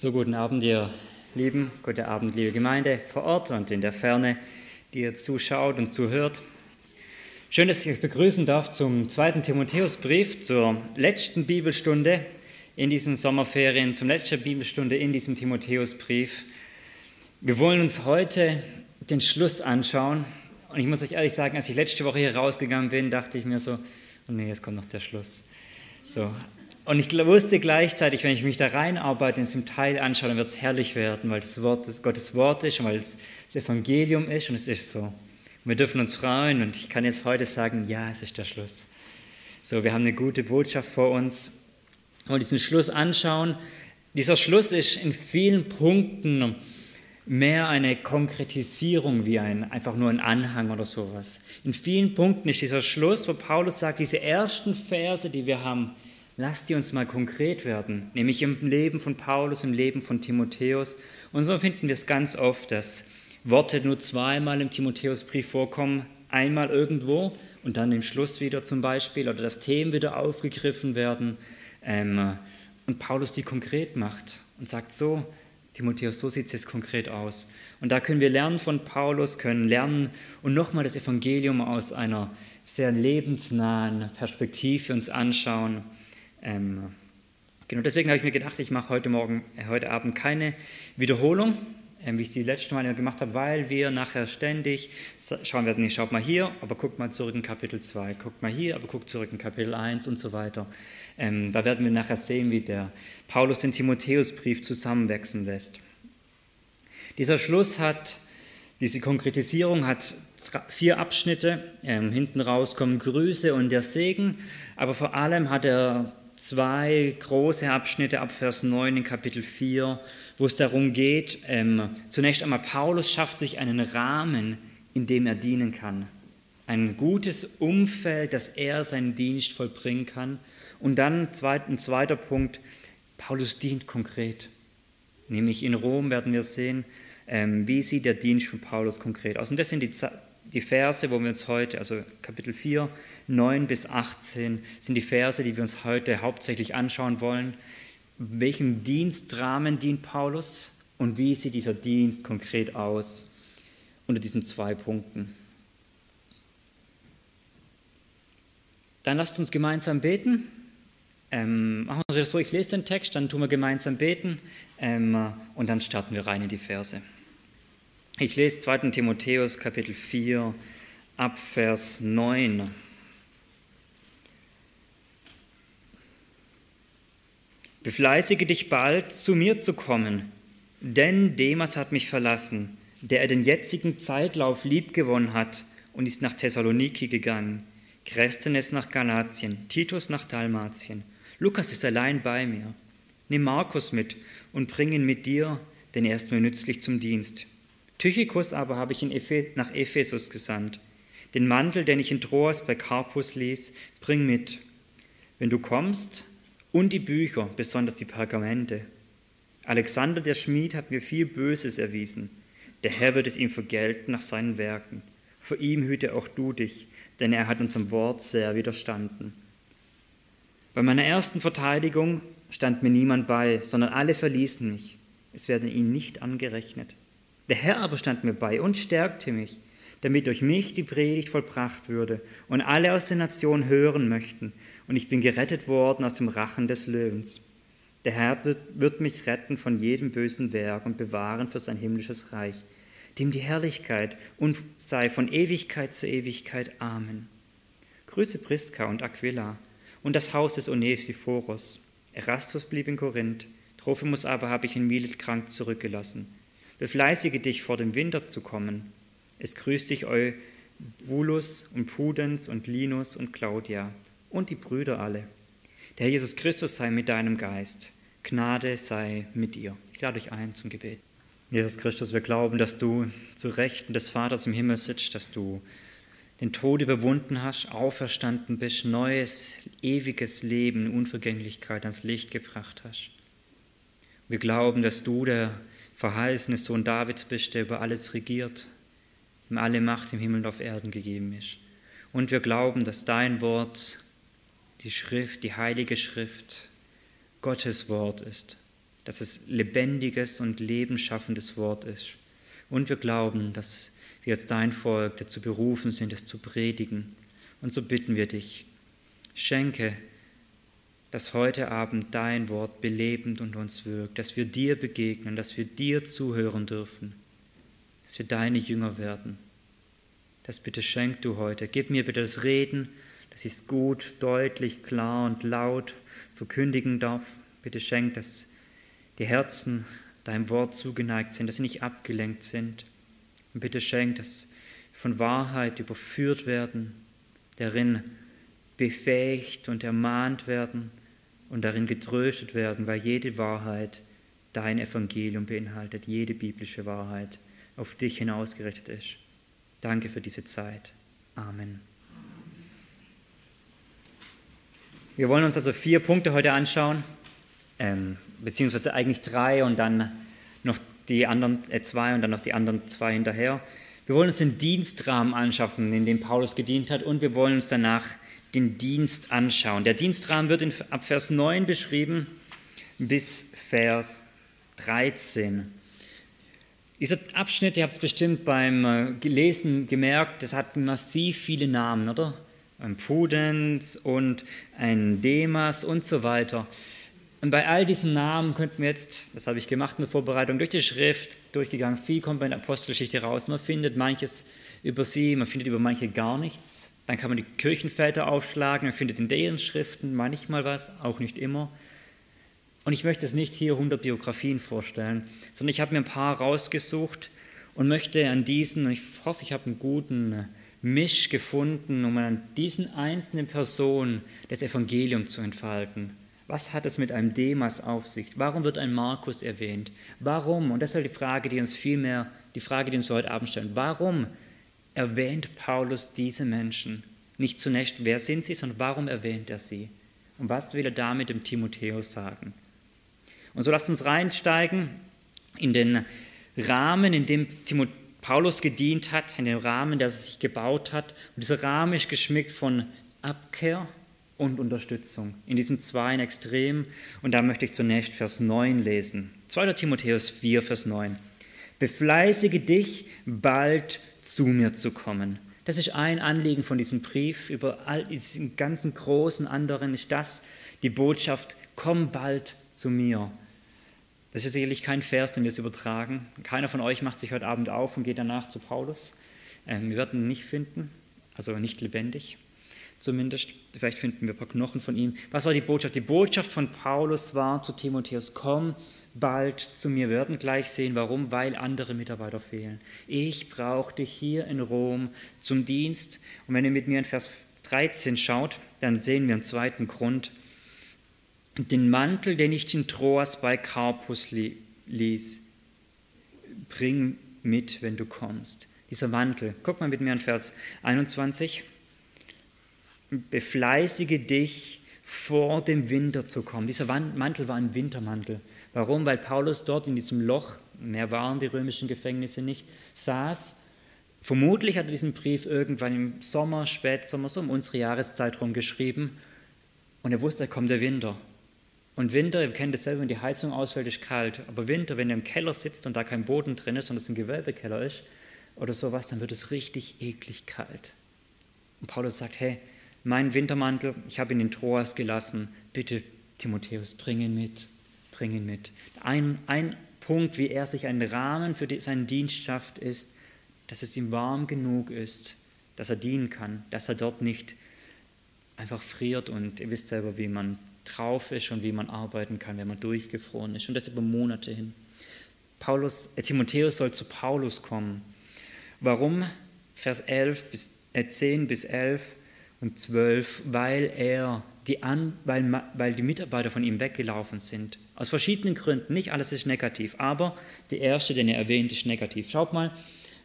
So, guten Abend, ihr Lieben, guten Abend, liebe Gemeinde vor Ort und in der Ferne, die ihr zuschaut und zuhört. Schön, dass ich euch begrüßen darf zum zweiten Timotheusbrief, zur letzten Bibelstunde in diesen Sommerferien, zum letzten Bibelstunde in diesem Timotheusbrief. Wir wollen uns heute den Schluss anschauen. Und ich muss euch ehrlich sagen, als ich letzte Woche hier rausgegangen bin, dachte ich mir so, oh nee, jetzt kommt noch der Schluss. So, und ich wusste gleichzeitig, wenn ich mich da reinarbeite und es im Teil anschaue, dann wird es herrlich werden, weil das Wort Gottes Wort ist und weil es das Evangelium ist und es ist so. Wir dürfen uns freuen und ich kann jetzt heute sagen, ja, es ist der Schluss. So, wir haben eine gute Botschaft vor uns. Und diesen Schluss anschauen. Dieser Schluss ist in vielen Punkten mehr eine Konkretisierung wie ein, einfach nur ein Anhang oder sowas. In vielen Punkten ist dieser Schluss, wo Paulus sagt, diese ersten Verse, die wir haben, lasst die uns mal konkret werden, nämlich im Leben von Paulus, im Leben von Timotheus. Und so finden wir es ganz oft, dass Worte nur zweimal im Timotheusbrief vorkommen, einmal irgendwo und dann im Schluss wieder zum Beispiel, oder dass Themen wieder aufgegriffen werden ähm, und Paulus die konkret macht und sagt so, Timotheus, so sieht es jetzt konkret aus. Und da können wir lernen von Paulus, können lernen und nochmal das Evangelium aus einer sehr lebensnahen Perspektive uns anschauen. Ähm, genau deswegen habe ich mir gedacht, ich mache heute, Morgen, äh, heute Abend keine Wiederholung, ähm, wie ich es die letzten Mal gemacht habe, weil wir nachher ständig schauen werden, nicht schaut mal hier, aber guckt mal zurück in Kapitel 2, guckt mal hier, aber guckt zurück in Kapitel 1 und so weiter. Ähm, da werden wir nachher sehen, wie der Paulus den Timotheusbrief zusammenwachsen lässt. Dieser Schluss hat, diese Konkretisierung hat vier Abschnitte. Ähm, hinten raus kommen Grüße und der Segen, aber vor allem hat er zwei große Abschnitte ab Vers 9 in Kapitel 4, wo es darum geht, ähm, zunächst einmal, Paulus schafft sich einen Rahmen, in dem er dienen kann. Ein gutes Umfeld, dass er seinen Dienst vollbringen kann. Und dann ein zweiter Punkt, Paulus dient konkret. Nämlich in Rom werden wir sehen, ähm, wie sieht der Dienst von Paulus konkret aus. Und das sind die die Verse, wo wir uns heute, also Kapitel 4, 9 bis 18, sind die Verse, die wir uns heute hauptsächlich anschauen wollen. Welchem Dienstrahmen dient Paulus und wie sieht dieser Dienst konkret aus unter diesen zwei Punkten? Dann lasst uns gemeinsam beten. Ähm, machen wir das so, ich lese den Text, dann tun wir gemeinsam beten ähm, und dann starten wir rein in die Verse. Ich lese 2. Timotheus Kapitel 4 ab Vers 9. Befleißige dich bald, zu mir zu kommen, denn Demas hat mich verlassen, der er den jetzigen Zeitlauf liebgewonnen hat und ist nach Thessaloniki gegangen. Chresthenes nach Galatien, Titus nach Dalmatien. Lukas ist allein bei mir. Nimm Markus mit und bring ihn mit dir, denn er ist mir nützlich zum Dienst. Tychikus aber habe ich nach Ephesus gesandt. Den Mantel, den ich in Troas bei Carpus ließ, bring mit, wenn du kommst, und die Bücher, besonders die Pergamente. Alexander der Schmied hat mir viel Böses erwiesen. Der Herr wird es ihm vergelten nach seinen Werken. Vor ihm hüte auch du dich, denn er hat unserem Wort sehr widerstanden. Bei meiner ersten Verteidigung stand mir niemand bei, sondern alle verließen mich. Es werden ihnen nicht angerechnet. Der Herr aber stand mir bei und stärkte mich, damit durch mich die Predigt vollbracht würde und alle aus der Nation hören möchten. Und ich bin gerettet worden aus dem Rachen des Löwens. Der Herr wird mich retten von jedem bösen Werk und bewahren für sein himmlisches Reich, dem die Herrlichkeit und sei von Ewigkeit zu Ewigkeit. Amen. Grüße Priska und Aquila und das Haus des Onesiphorus. Erastus blieb in Korinth, Trophimus aber habe ich in Milet krank zurückgelassen. Befleißige dich, vor dem Winter zu kommen. Es grüßt dich Eubulus und Pudens und Linus und Claudia und die Brüder alle. Der Herr Jesus Christus sei mit deinem Geist. Gnade sei mit dir. Ich lade euch ein zum Gebet. Jesus Christus, wir glauben, dass du zu Rechten des Vaters im Himmel sitzt, dass du den Tod überwunden hast, auferstanden bist, neues, ewiges Leben, Unvergänglichkeit ans Licht gebracht hast. Wir glauben, dass du der verheißene Sohn Davids bist, der über alles regiert, ihm alle Macht im Himmel und auf Erden gegeben ist. Und wir glauben, dass dein Wort, die Schrift, die heilige Schrift, Gottes Wort ist. dass es lebendiges und lebensschaffendes Wort ist. Und wir glauben, dass wir als dein Volk dazu berufen sind, es zu predigen. Und so bitten wir dich, schenke, dass heute Abend dein Wort belebend und uns wirkt, dass wir dir begegnen, dass wir dir zuhören dürfen, dass wir deine Jünger werden. Das bitte schenk du heute. Gib mir bitte das Reden, dass ich es gut, deutlich, klar und laut verkündigen darf. Bitte schenk, dass die Herzen deinem Wort zugeneigt sind, dass sie nicht abgelenkt sind. Und bitte schenk, dass von Wahrheit überführt werden, darin befähigt und ermahnt werden und darin getröstet werden, weil jede Wahrheit dein Evangelium beinhaltet, jede biblische Wahrheit auf dich hinausgerichtet ist. Danke für diese Zeit. Amen. Wir wollen uns also vier Punkte heute anschauen, ähm, beziehungsweise eigentlich drei und dann noch die anderen äh, zwei und dann noch die anderen zwei hinterher. Wir wollen uns den Dienstrahmen anschaffen, in dem Paulus gedient hat, und wir wollen uns danach den Dienst anschauen. Der Dienstrahmen wird in, ab Vers 9 beschrieben bis Vers 13. Dieser Abschnitt, ihr habt es bestimmt beim äh, Lesen gemerkt, das hat massiv viele Namen, oder? ein Pudens und ein Demas und so weiter. Und bei all diesen Namen könnten wir jetzt, das habe ich gemacht in der Vorbereitung, durch die Schrift durchgegangen, viel kommt bei der Apostelgeschichte raus. Man findet manches über sie, man findet über manche gar nichts. Dann kann man die Kirchenväter aufschlagen, man findet in deren Schriften manchmal was, auch nicht immer. Und ich möchte es nicht hier 100 Biografien vorstellen, sondern ich habe mir ein paar rausgesucht und möchte an diesen, ich hoffe, ich habe einen guten Misch gefunden, um an diesen einzelnen Personen das Evangelium zu entfalten. Was hat es mit einem Demas auf sich? Warum wird ein Markus erwähnt? Warum? Und das ist die Frage, die uns vielmehr, die Frage, die uns heute Abend stellen. Warum erwähnt Paulus diese Menschen? Nicht zunächst, wer sind sie, sondern warum erwähnt er sie? Und was will er damit dem Timotheus sagen? Und so lasst uns reinsteigen in den Rahmen, in dem Paulus gedient hat, in dem Rahmen, der sich gebaut hat. Und dieser Rahmen ist geschmückt von Abkehr und Unterstützung. In diesen zwei Extremen. Und da möchte ich zunächst Vers 9 lesen. 2. Timotheus 4, Vers 9. Befleißige dich, bald zu mir zu kommen. Das ist ein Anliegen von diesem Brief. Über all diesen ganzen großen anderen ist das die Botschaft, komm bald zu mir. Das ist sicherlich kein Vers, den wir es übertragen. Keiner von euch macht sich heute Abend auf und geht danach zu Paulus. Ähm, wir werden ihn nicht finden, also nicht lebendig zumindest. Vielleicht finden wir ein paar Knochen von ihm. Was war die Botschaft? Die Botschaft von Paulus war zu Timotheus, komm bald zu mir. Werden gleich sehen, warum, weil andere Mitarbeiter fehlen. Ich brauche dich hier in Rom zum Dienst. Und wenn ihr mit mir in Vers 13 schaut, dann sehen wir einen zweiten Grund, den Mantel, den ich in Troas bei Carpus ließ, bring mit, wenn du kommst. Dieser Mantel. Guck mal mit mir an Vers 21. Befleißige dich, vor dem Winter zu kommen. Dieser Mantel war ein Wintermantel. Warum? Weil Paulus dort in diesem Loch, mehr waren die römischen Gefängnisse nicht, saß. Vermutlich hat er diesen Brief irgendwann im Sommer, Spätsommer, so um unsere Jahreszeit rum geschrieben. Und er wusste, da kommt der Winter. Und Winter, ihr kennt es selber, wenn die Heizung ausfällt, ist kalt. Aber Winter, wenn ihr im Keller sitzt und da kein Boden drin ist, sondern es ein Gewölbekeller ist oder sowas, dann wird es richtig eklig kalt. Und Paulus sagt, hey, mein Wintermantel, ich habe ihn in Troas gelassen, bitte Timotheus, bring ihn mit, bring ihn mit. Ein, ein Punkt, wie er sich einen Rahmen für seinen Dienst schafft, ist, dass es ihm warm genug ist, dass er dienen kann, dass er dort nicht einfach friert und ihr wisst selber, wie man drauf ist und wie man arbeiten kann, wenn man durchgefroren ist. Und das über Monate hin. Paulus, äh, Timotheus soll zu Paulus kommen. Warum? Vers 11 bis, äh, 10 bis 11 und 12, weil er die, An, weil, weil die Mitarbeiter von ihm weggelaufen sind. Aus verschiedenen Gründen. Nicht alles ist negativ, aber der erste, den er erwähnt, ist negativ. Schaut mal,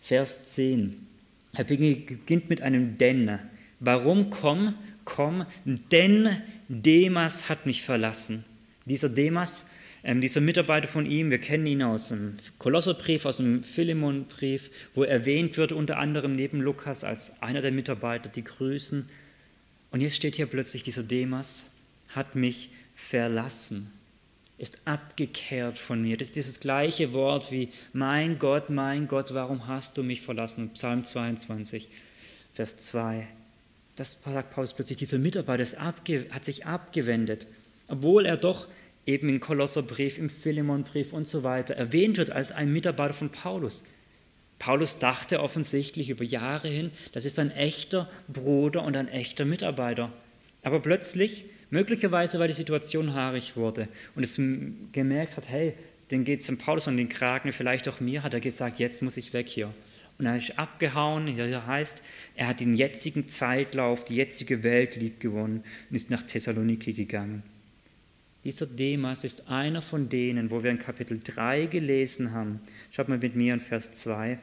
Vers 10. Er beginnt mit einem Denn. Warum komm? Komm, denn Demas hat mich verlassen. Dieser Demas, ähm, dieser Mitarbeiter von ihm, wir kennen ihn aus dem Kolosserbrief, aus dem Philemonbrief, wo erwähnt wird, unter anderem neben Lukas als einer der Mitarbeiter, die grüßen. Und jetzt steht hier plötzlich, dieser Demas hat mich verlassen. ist abgekehrt von mir. Das ist dieses gleiche Wort wie mein Gott, mein Gott, warum hast du mich verlassen? Psalm 22, Vers 2. Das sagt Paulus plötzlich, dieser Mitarbeiter hat sich abgewendet, obwohl er doch eben im Kolosserbrief, im Philemonbrief und so weiter erwähnt wird als ein Mitarbeiter von Paulus. Paulus dachte offensichtlich über Jahre hin, das ist ein echter Bruder und ein echter Mitarbeiter. Aber plötzlich Möglicherweise, weil die Situation haarig wurde und es gemerkt hat, hey, den geht es dem Paulus an den Kragen, vielleicht auch mir, hat er gesagt, jetzt muss ich weg hier. Und er ist abgehauen, hier heißt, er hat den jetzigen Zeitlauf, die jetzige Welt lieb gewonnen und ist nach Thessaloniki gegangen. Dieser Demas ist einer von denen, wo wir in Kapitel 3 gelesen haben. Schaut mal mit mir in Vers 2.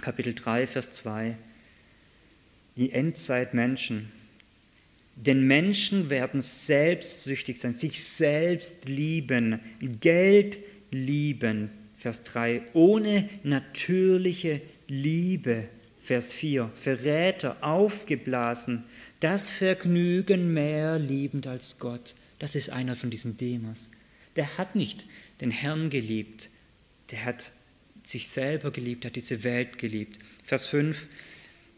Kapitel 3, Vers 2. Die Endzeitmenschen, denn Menschen werden selbstsüchtig sein, sich selbst lieben, Geld lieben. Vers 3. Ohne natürliche Liebe. Vers 4. Verräter, aufgeblasen, das Vergnügen mehr liebend als Gott. Das ist einer von diesen Demas. Der hat nicht den Herrn geliebt, der hat sich selber geliebt, hat diese Welt geliebt. Vers 5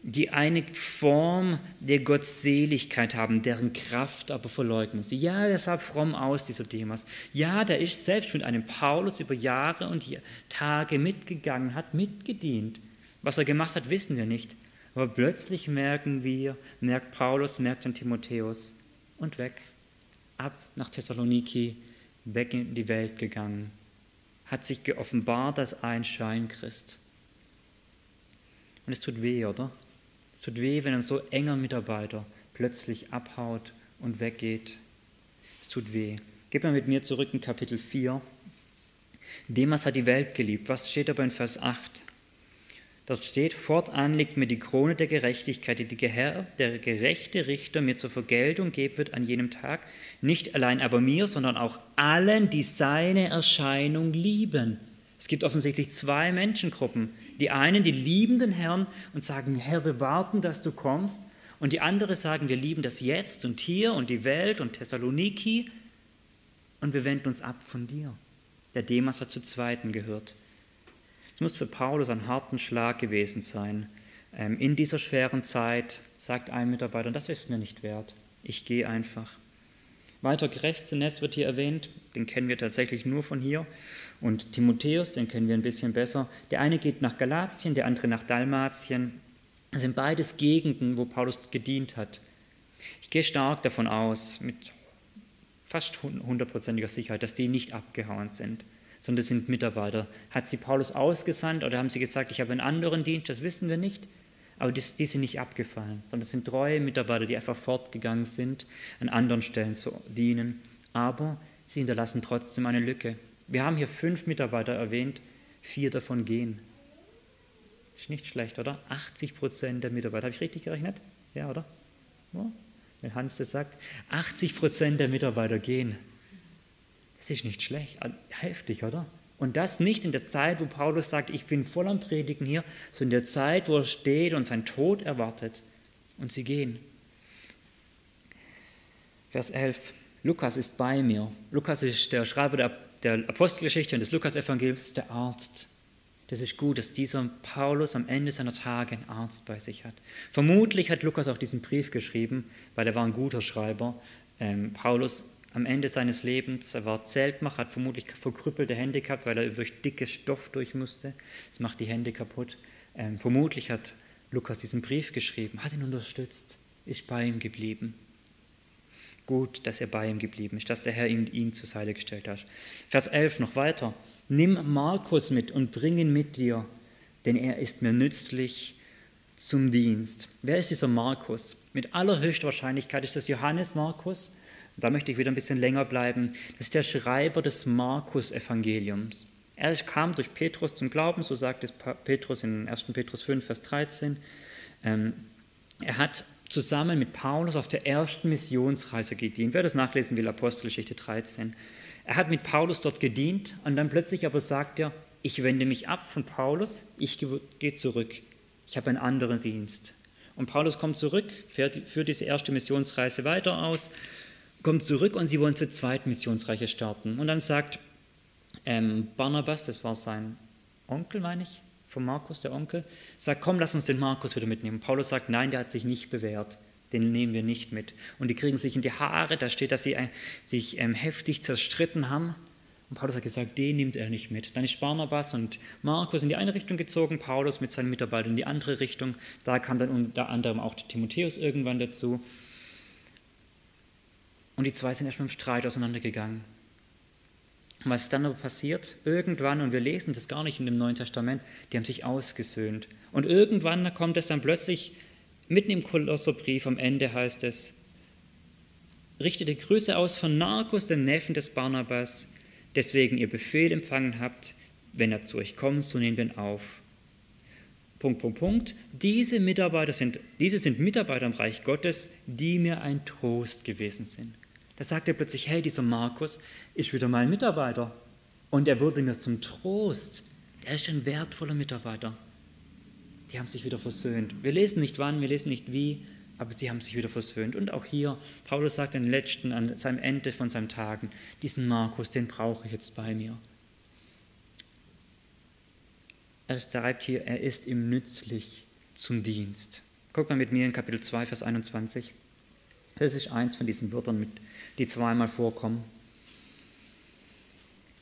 die eine Form der Gottseligkeit haben, deren Kraft aber verleugnen sie. Ja, der sah fromm aus, dieser Demas. Ja, der ist selbst mit einem Paulus über Jahre und Tage mitgegangen, hat mitgedient. Was er gemacht hat, wissen wir nicht. Aber plötzlich merken wir, merkt Paulus, merkt dann Timotheus und weg. Ab nach Thessaloniki, weg in die Welt gegangen. Hat sich geoffenbart als ein Scheinchrist. Und es tut weh, oder? Es tut weh, wenn ein so enger Mitarbeiter plötzlich abhaut und weggeht. Es tut weh. Gib mal mit mir zurück in Kapitel 4. Demas hat die Welt geliebt. Was steht aber in Vers 8? Dort steht, fortan liegt mir die Krone der Gerechtigkeit, die der Herr, der gerechte Richter, mir zur Vergeltung geben wird an jenem Tag. Nicht allein aber mir, sondern auch allen, die seine Erscheinung lieben. Es gibt offensichtlich zwei Menschengruppen. Die einen, die lieben den Herrn und sagen, Herr, wir warten, dass du kommst. Und die anderen sagen, wir lieben das Jetzt und hier und die Welt und Thessaloniki und wir wenden uns ab von dir. Der Demas hat zu Zweiten gehört. Es muss für Paulus ein harten Schlag gewesen sein. Ähm, in dieser schweren Zeit sagt ein Mitarbeiter, das ist mir nicht wert. Ich gehe einfach. Weiter Chreszenes wird hier erwähnt, den kennen wir tatsächlich nur von hier. Und Timotheus, den kennen wir ein bisschen besser. Der eine geht nach Galatien, der andere nach Dalmatien. Das sind beides Gegenden, wo Paulus gedient hat. Ich gehe stark davon aus, mit fast hundertprozentiger Sicherheit, dass die nicht abgehauen sind, sondern das sind Mitarbeiter. Hat sie Paulus ausgesandt oder haben sie gesagt, ich habe einen anderen Dienst? Das wissen wir nicht. Aber die, die sind nicht abgefallen, sondern es sind treue Mitarbeiter, die einfach fortgegangen sind, an anderen Stellen zu dienen. Aber sie hinterlassen trotzdem eine Lücke. Wir haben hier fünf Mitarbeiter erwähnt, vier davon gehen. Ist nicht schlecht, oder? 80 Prozent der Mitarbeiter. Habe ich richtig gerechnet? Ja, oder? Ja, wenn Hans das sagt. 80 Prozent der Mitarbeiter gehen. Das ist nicht schlecht. Heftig, oder? Und das nicht in der Zeit, wo Paulus sagt, ich bin voll am Predigen hier, sondern in der Zeit, wo er steht und sein Tod erwartet. Und sie gehen. Vers 11. Lukas ist bei mir. Lukas ist der Schreiber der der Apostelgeschichte und des Lukas-Evangeliums der Arzt. Das ist gut, dass dieser Paulus am Ende seiner Tage einen Arzt bei sich hat. Vermutlich hat Lukas auch diesen Brief geschrieben, weil er war ein guter Schreiber. Ähm, Paulus am Ende seines Lebens, er war Zeltmacher, hat vermutlich verkrüppelte Hände gehabt, weil er durch dickes Stoff durch musste. Das macht die Hände kaputt. Ähm, vermutlich hat Lukas diesen Brief geschrieben, hat ihn unterstützt, ist bei ihm geblieben gut, dass er bei ihm geblieben ist, dass der Herr ihn, ihn zur Seite gestellt hat. Vers 11 noch weiter. Nimm Markus mit und bring ihn mit dir, denn er ist mir nützlich zum Dienst. Wer ist dieser Markus? Mit allerhöchster Wahrscheinlichkeit ist das Johannes Markus. Da möchte ich wieder ein bisschen länger bleiben. Das ist der Schreiber des Markus-Evangeliums. Er kam durch Petrus zum Glauben, so sagt es Petrus in 1. Petrus 5, Vers 13. Ähm, er hat zusammen mit Paulus auf der ersten Missionsreise gedient. Wer das nachlesen will, Apostelgeschichte 13. Er hat mit Paulus dort gedient und dann plötzlich aber sagt er, ich wende mich ab von Paulus, ich gehe zurück. Ich habe einen anderen Dienst. Und Paulus kommt zurück, führt diese erste Missionsreise weiter aus kommen zurück und sie wollen zur zweiten Missionsreiche starten. Und dann sagt ähm, Barnabas, das war sein Onkel, meine ich, von Markus, der Onkel, sagt, komm, lass uns den Markus wieder mitnehmen. Paulus sagt, nein, der hat sich nicht bewährt, den nehmen wir nicht mit. Und die kriegen sich in die Haare, da steht, dass sie äh, sich ähm, heftig zerstritten haben. Und Paulus hat gesagt, den nimmt er nicht mit. Dann ist Barnabas und Markus in die eine Richtung gezogen, Paulus mit seinen Mitarbeitern in die andere Richtung. Da kam dann unter anderem auch Timotheus irgendwann dazu. Und die zwei sind erstmal im Streit auseinandergegangen. Und was ist dann aber passiert? Irgendwann, und wir lesen das gar nicht in dem Neuen Testament, die haben sich ausgesöhnt. Und irgendwann kommt es dann plötzlich, mitten im Kolosserbrief am Ende heißt es, richtete Grüße aus von Narcos, dem Neffen des Barnabas, deswegen ihr Befehl empfangen habt, wenn er zu euch kommt, so nehmen wir ihn auf. Punkt, Punkt, Punkt. Diese Mitarbeiter sind, diese sind Mitarbeiter im Reich Gottes, die mir ein Trost gewesen sind. Da sagt er plötzlich, hey, dieser Markus ist wieder mein Mitarbeiter. Und er wurde mir zum Trost. Er ist ein wertvoller Mitarbeiter. Die haben sich wieder versöhnt. Wir lesen nicht wann, wir lesen nicht wie, aber sie haben sich wieder versöhnt. Und auch hier, Paulus sagt den letzten, an seinem Ende von seinen Tagen, diesen Markus, den brauche ich jetzt bei mir. Er schreibt hier, er ist ihm nützlich zum Dienst. Guck mal mit mir in Kapitel 2, Vers 21. Das ist eins von diesen Wörtern, mit die zweimal vorkommen.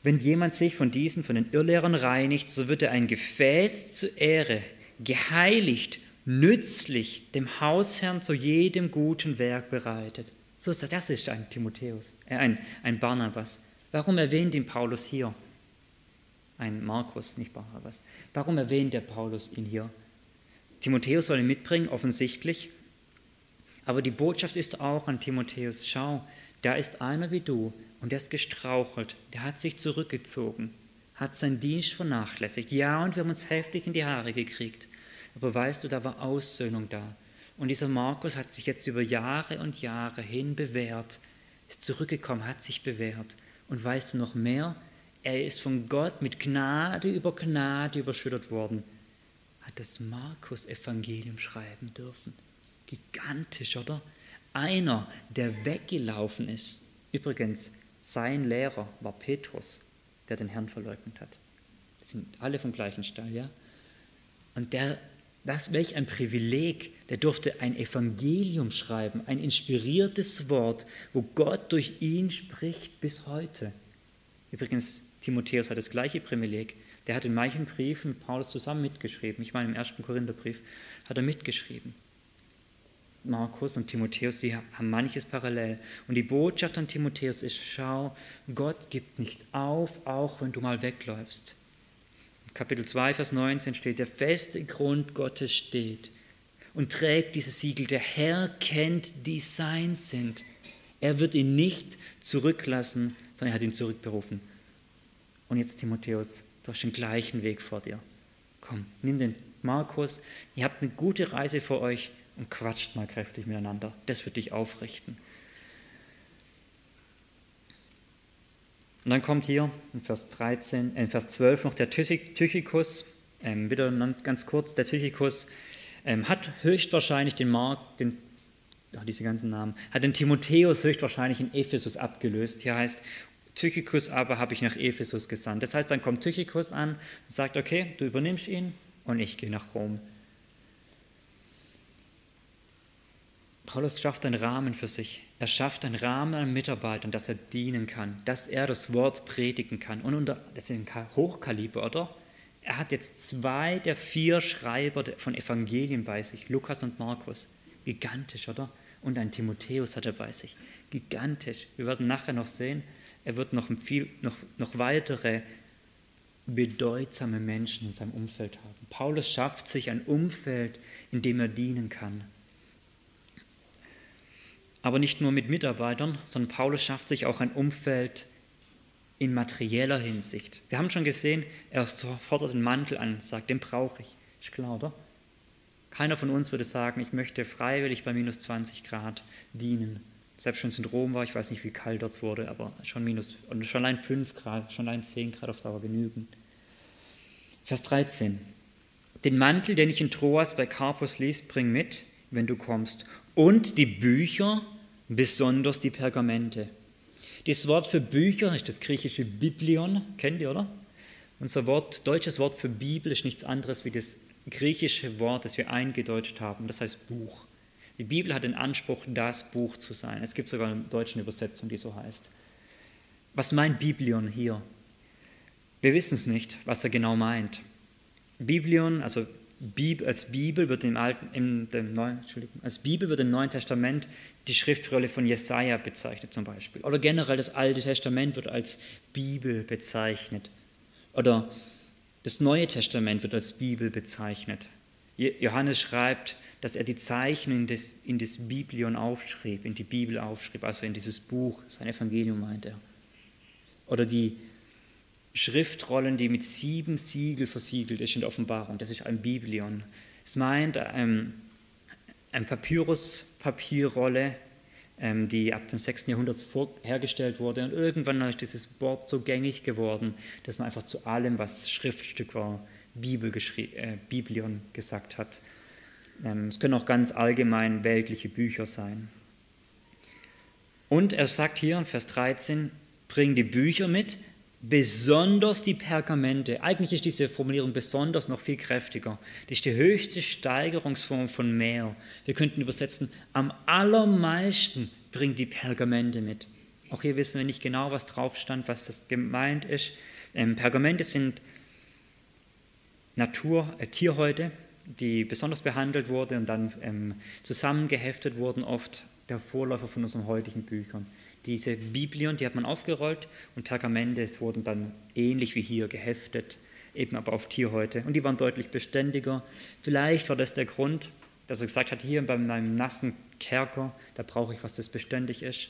Wenn jemand sich von diesen, von den Irrlehrern reinigt, so wird er ein Gefäß zur Ehre, geheiligt, nützlich, dem Hausherrn zu jedem guten Werk bereitet. So ist das, das ist ein Timotheus, äh, ein, ein Barnabas. Warum erwähnt ihn Paulus hier? Ein Markus, nicht Barnabas. Warum erwähnt der Paulus ihn hier? Timotheus soll ihn mitbringen, offensichtlich. Aber die Botschaft ist auch an Timotheus, schau, da ist einer wie du und der ist gestrauchelt, der hat sich zurückgezogen, hat seinen Dienst vernachlässigt. Ja, und wir haben uns heftig in die Haare gekriegt. Aber weißt du, da war Aussöhnung da. Und dieser Markus hat sich jetzt über Jahre und Jahre hin bewährt, ist zurückgekommen, hat sich bewährt. Und weißt du noch mehr? Er ist von Gott mit Gnade über Gnade überschüttet worden. Hat das Markus-Evangelium schreiben dürfen. Gigantisch, oder? Einer, der weggelaufen ist. Übrigens, sein Lehrer war Petrus, der den Herrn verleugnet hat. Das sind alle vom gleichen Stall, ja? Und der, das, welch ein Privileg, der durfte ein Evangelium schreiben, ein inspiriertes Wort, wo Gott durch ihn spricht bis heute. Übrigens, Timotheus hat das gleiche Privileg. Der hat in manchen Briefen mit Paulus zusammen mitgeschrieben. Ich meine, im ersten Korintherbrief hat er mitgeschrieben. Markus und Timotheus, die haben manches parallel. Und die Botschaft an Timotheus ist, schau, Gott gibt nicht auf, auch wenn du mal wegläufst. Kapitel 2, Vers 19 steht, der feste Grund Gottes steht und trägt dieses Siegel. Der Herr kennt, die sein sind. Er wird ihn nicht zurücklassen, sondern er hat ihn zurückberufen. Und jetzt Timotheus, du hast den gleichen Weg vor dir. Komm, nimm den Markus, ihr habt eine gute Reise vor euch und quatscht mal kräftig miteinander. Das wird dich aufrichten. Und dann kommt hier in Vers, 13, äh, in Vers 12 noch der Tychikus, ähm, wieder ganz kurz, der Tychikus ähm, hat höchstwahrscheinlich den Mark, den, ach, diese ganzen Namen, hat den Timotheus höchstwahrscheinlich in Ephesus abgelöst. Hier heißt, Tychikus aber habe ich nach Ephesus gesandt. Das heißt, dann kommt Tychikus an und sagt, okay, du übernimmst ihn und ich gehe nach Rom. Paulus schafft einen Rahmen für sich. Er schafft einen Rahmen an Mitarbeitern, dass er dienen kann, dass er das Wort predigen kann. Und unter, das ist ein Hochkaliber, oder? Er hat jetzt zwei der vier Schreiber von Evangelien bei sich, Lukas und Markus. Gigantisch, oder? Und ein Timotheus hat er bei sich. Gigantisch. Wir werden nachher noch sehen, er wird noch, viel, noch, noch weitere bedeutsame Menschen in seinem Umfeld haben. Paulus schafft sich ein Umfeld, in dem er dienen kann aber nicht nur mit Mitarbeitern, sondern Paulus schafft sich auch ein Umfeld in materieller Hinsicht. Wir haben schon gesehen, er fordert den Mantel an sagt, den brauche ich. Ist klar, oder? Keiner von uns würde sagen, ich möchte freiwillig bei minus 20 Grad dienen. Selbst wenn es in Rom war, ich weiß nicht, wie kalt dort wurde, aber schon minus, und schon allein 5 Grad, schon allein 10 Grad auf Dauer genügen. Vers 13. Den Mantel, den ich in Troas bei Carpus ließ, bring mit, wenn du kommst und die Bücher, besonders die Pergamente. Das Wort für Bücher ist das griechische Biblion, kennt ihr, oder? Unser Wort, deutsches Wort für Bibel ist nichts anderes wie das griechische Wort, das wir eingedeutscht haben, das heißt Buch. Die Bibel hat den Anspruch, das Buch zu sein. Es gibt sogar eine deutsche Übersetzung, die so heißt. Was meint Biblion hier? Wir wissen es nicht, was er genau meint. Biblion, also Bibel, als Bibel wird im Alten, im, Neuen, als Bibel wird im Neuen Testament die Schriftrolle von Jesaja bezeichnet zum Beispiel. Oder generell das Alte Testament wird als Bibel bezeichnet. Oder das Neue Testament wird als Bibel bezeichnet. Johannes schreibt, dass er die Zeichen in das, in das Biblion aufschrieb, in die Bibel aufschrieb, also in dieses Buch, sein Evangelium meint er. Oder die Schriftrollen, die mit sieben Siegel versiegelt ist in der Offenbarung. Das ist ein Biblion. Es meint ähm, eine Papyrus-Papierrolle, ähm, die ab dem 6. Jahrhundert hergestellt wurde. Und irgendwann ist dieses Wort so gängig geworden, dass man einfach zu allem, was Schriftstück war, Bibel äh, Biblion gesagt hat. Ähm, es können auch ganz allgemein weltliche Bücher sein. Und er sagt hier in Vers 13, bring die Bücher mit, besonders die Pergamente. Eigentlich ist diese Formulierung besonders noch viel kräftiger. Das ist die höchste Steigerungsform von mehr. Wir könnten übersetzen, am allermeisten bringt die Pergamente mit. Auch hier wissen wir nicht genau, was drauf stand, was das gemeint ist. Ähm, Pergamente sind Natur, äh, Tierhäute, die besonders behandelt wurden und dann ähm, zusammengeheftet wurden, oft der Vorläufer von unseren heutigen Büchern. Diese Biblion, die hat man aufgerollt und Pergamente wurden dann ähnlich wie hier geheftet, eben aber auf Tierhäute. Und die waren deutlich beständiger. Vielleicht war das der Grund, dass er gesagt hat, hier bei meinem nassen Kerker, da brauche ich was, das beständig ist.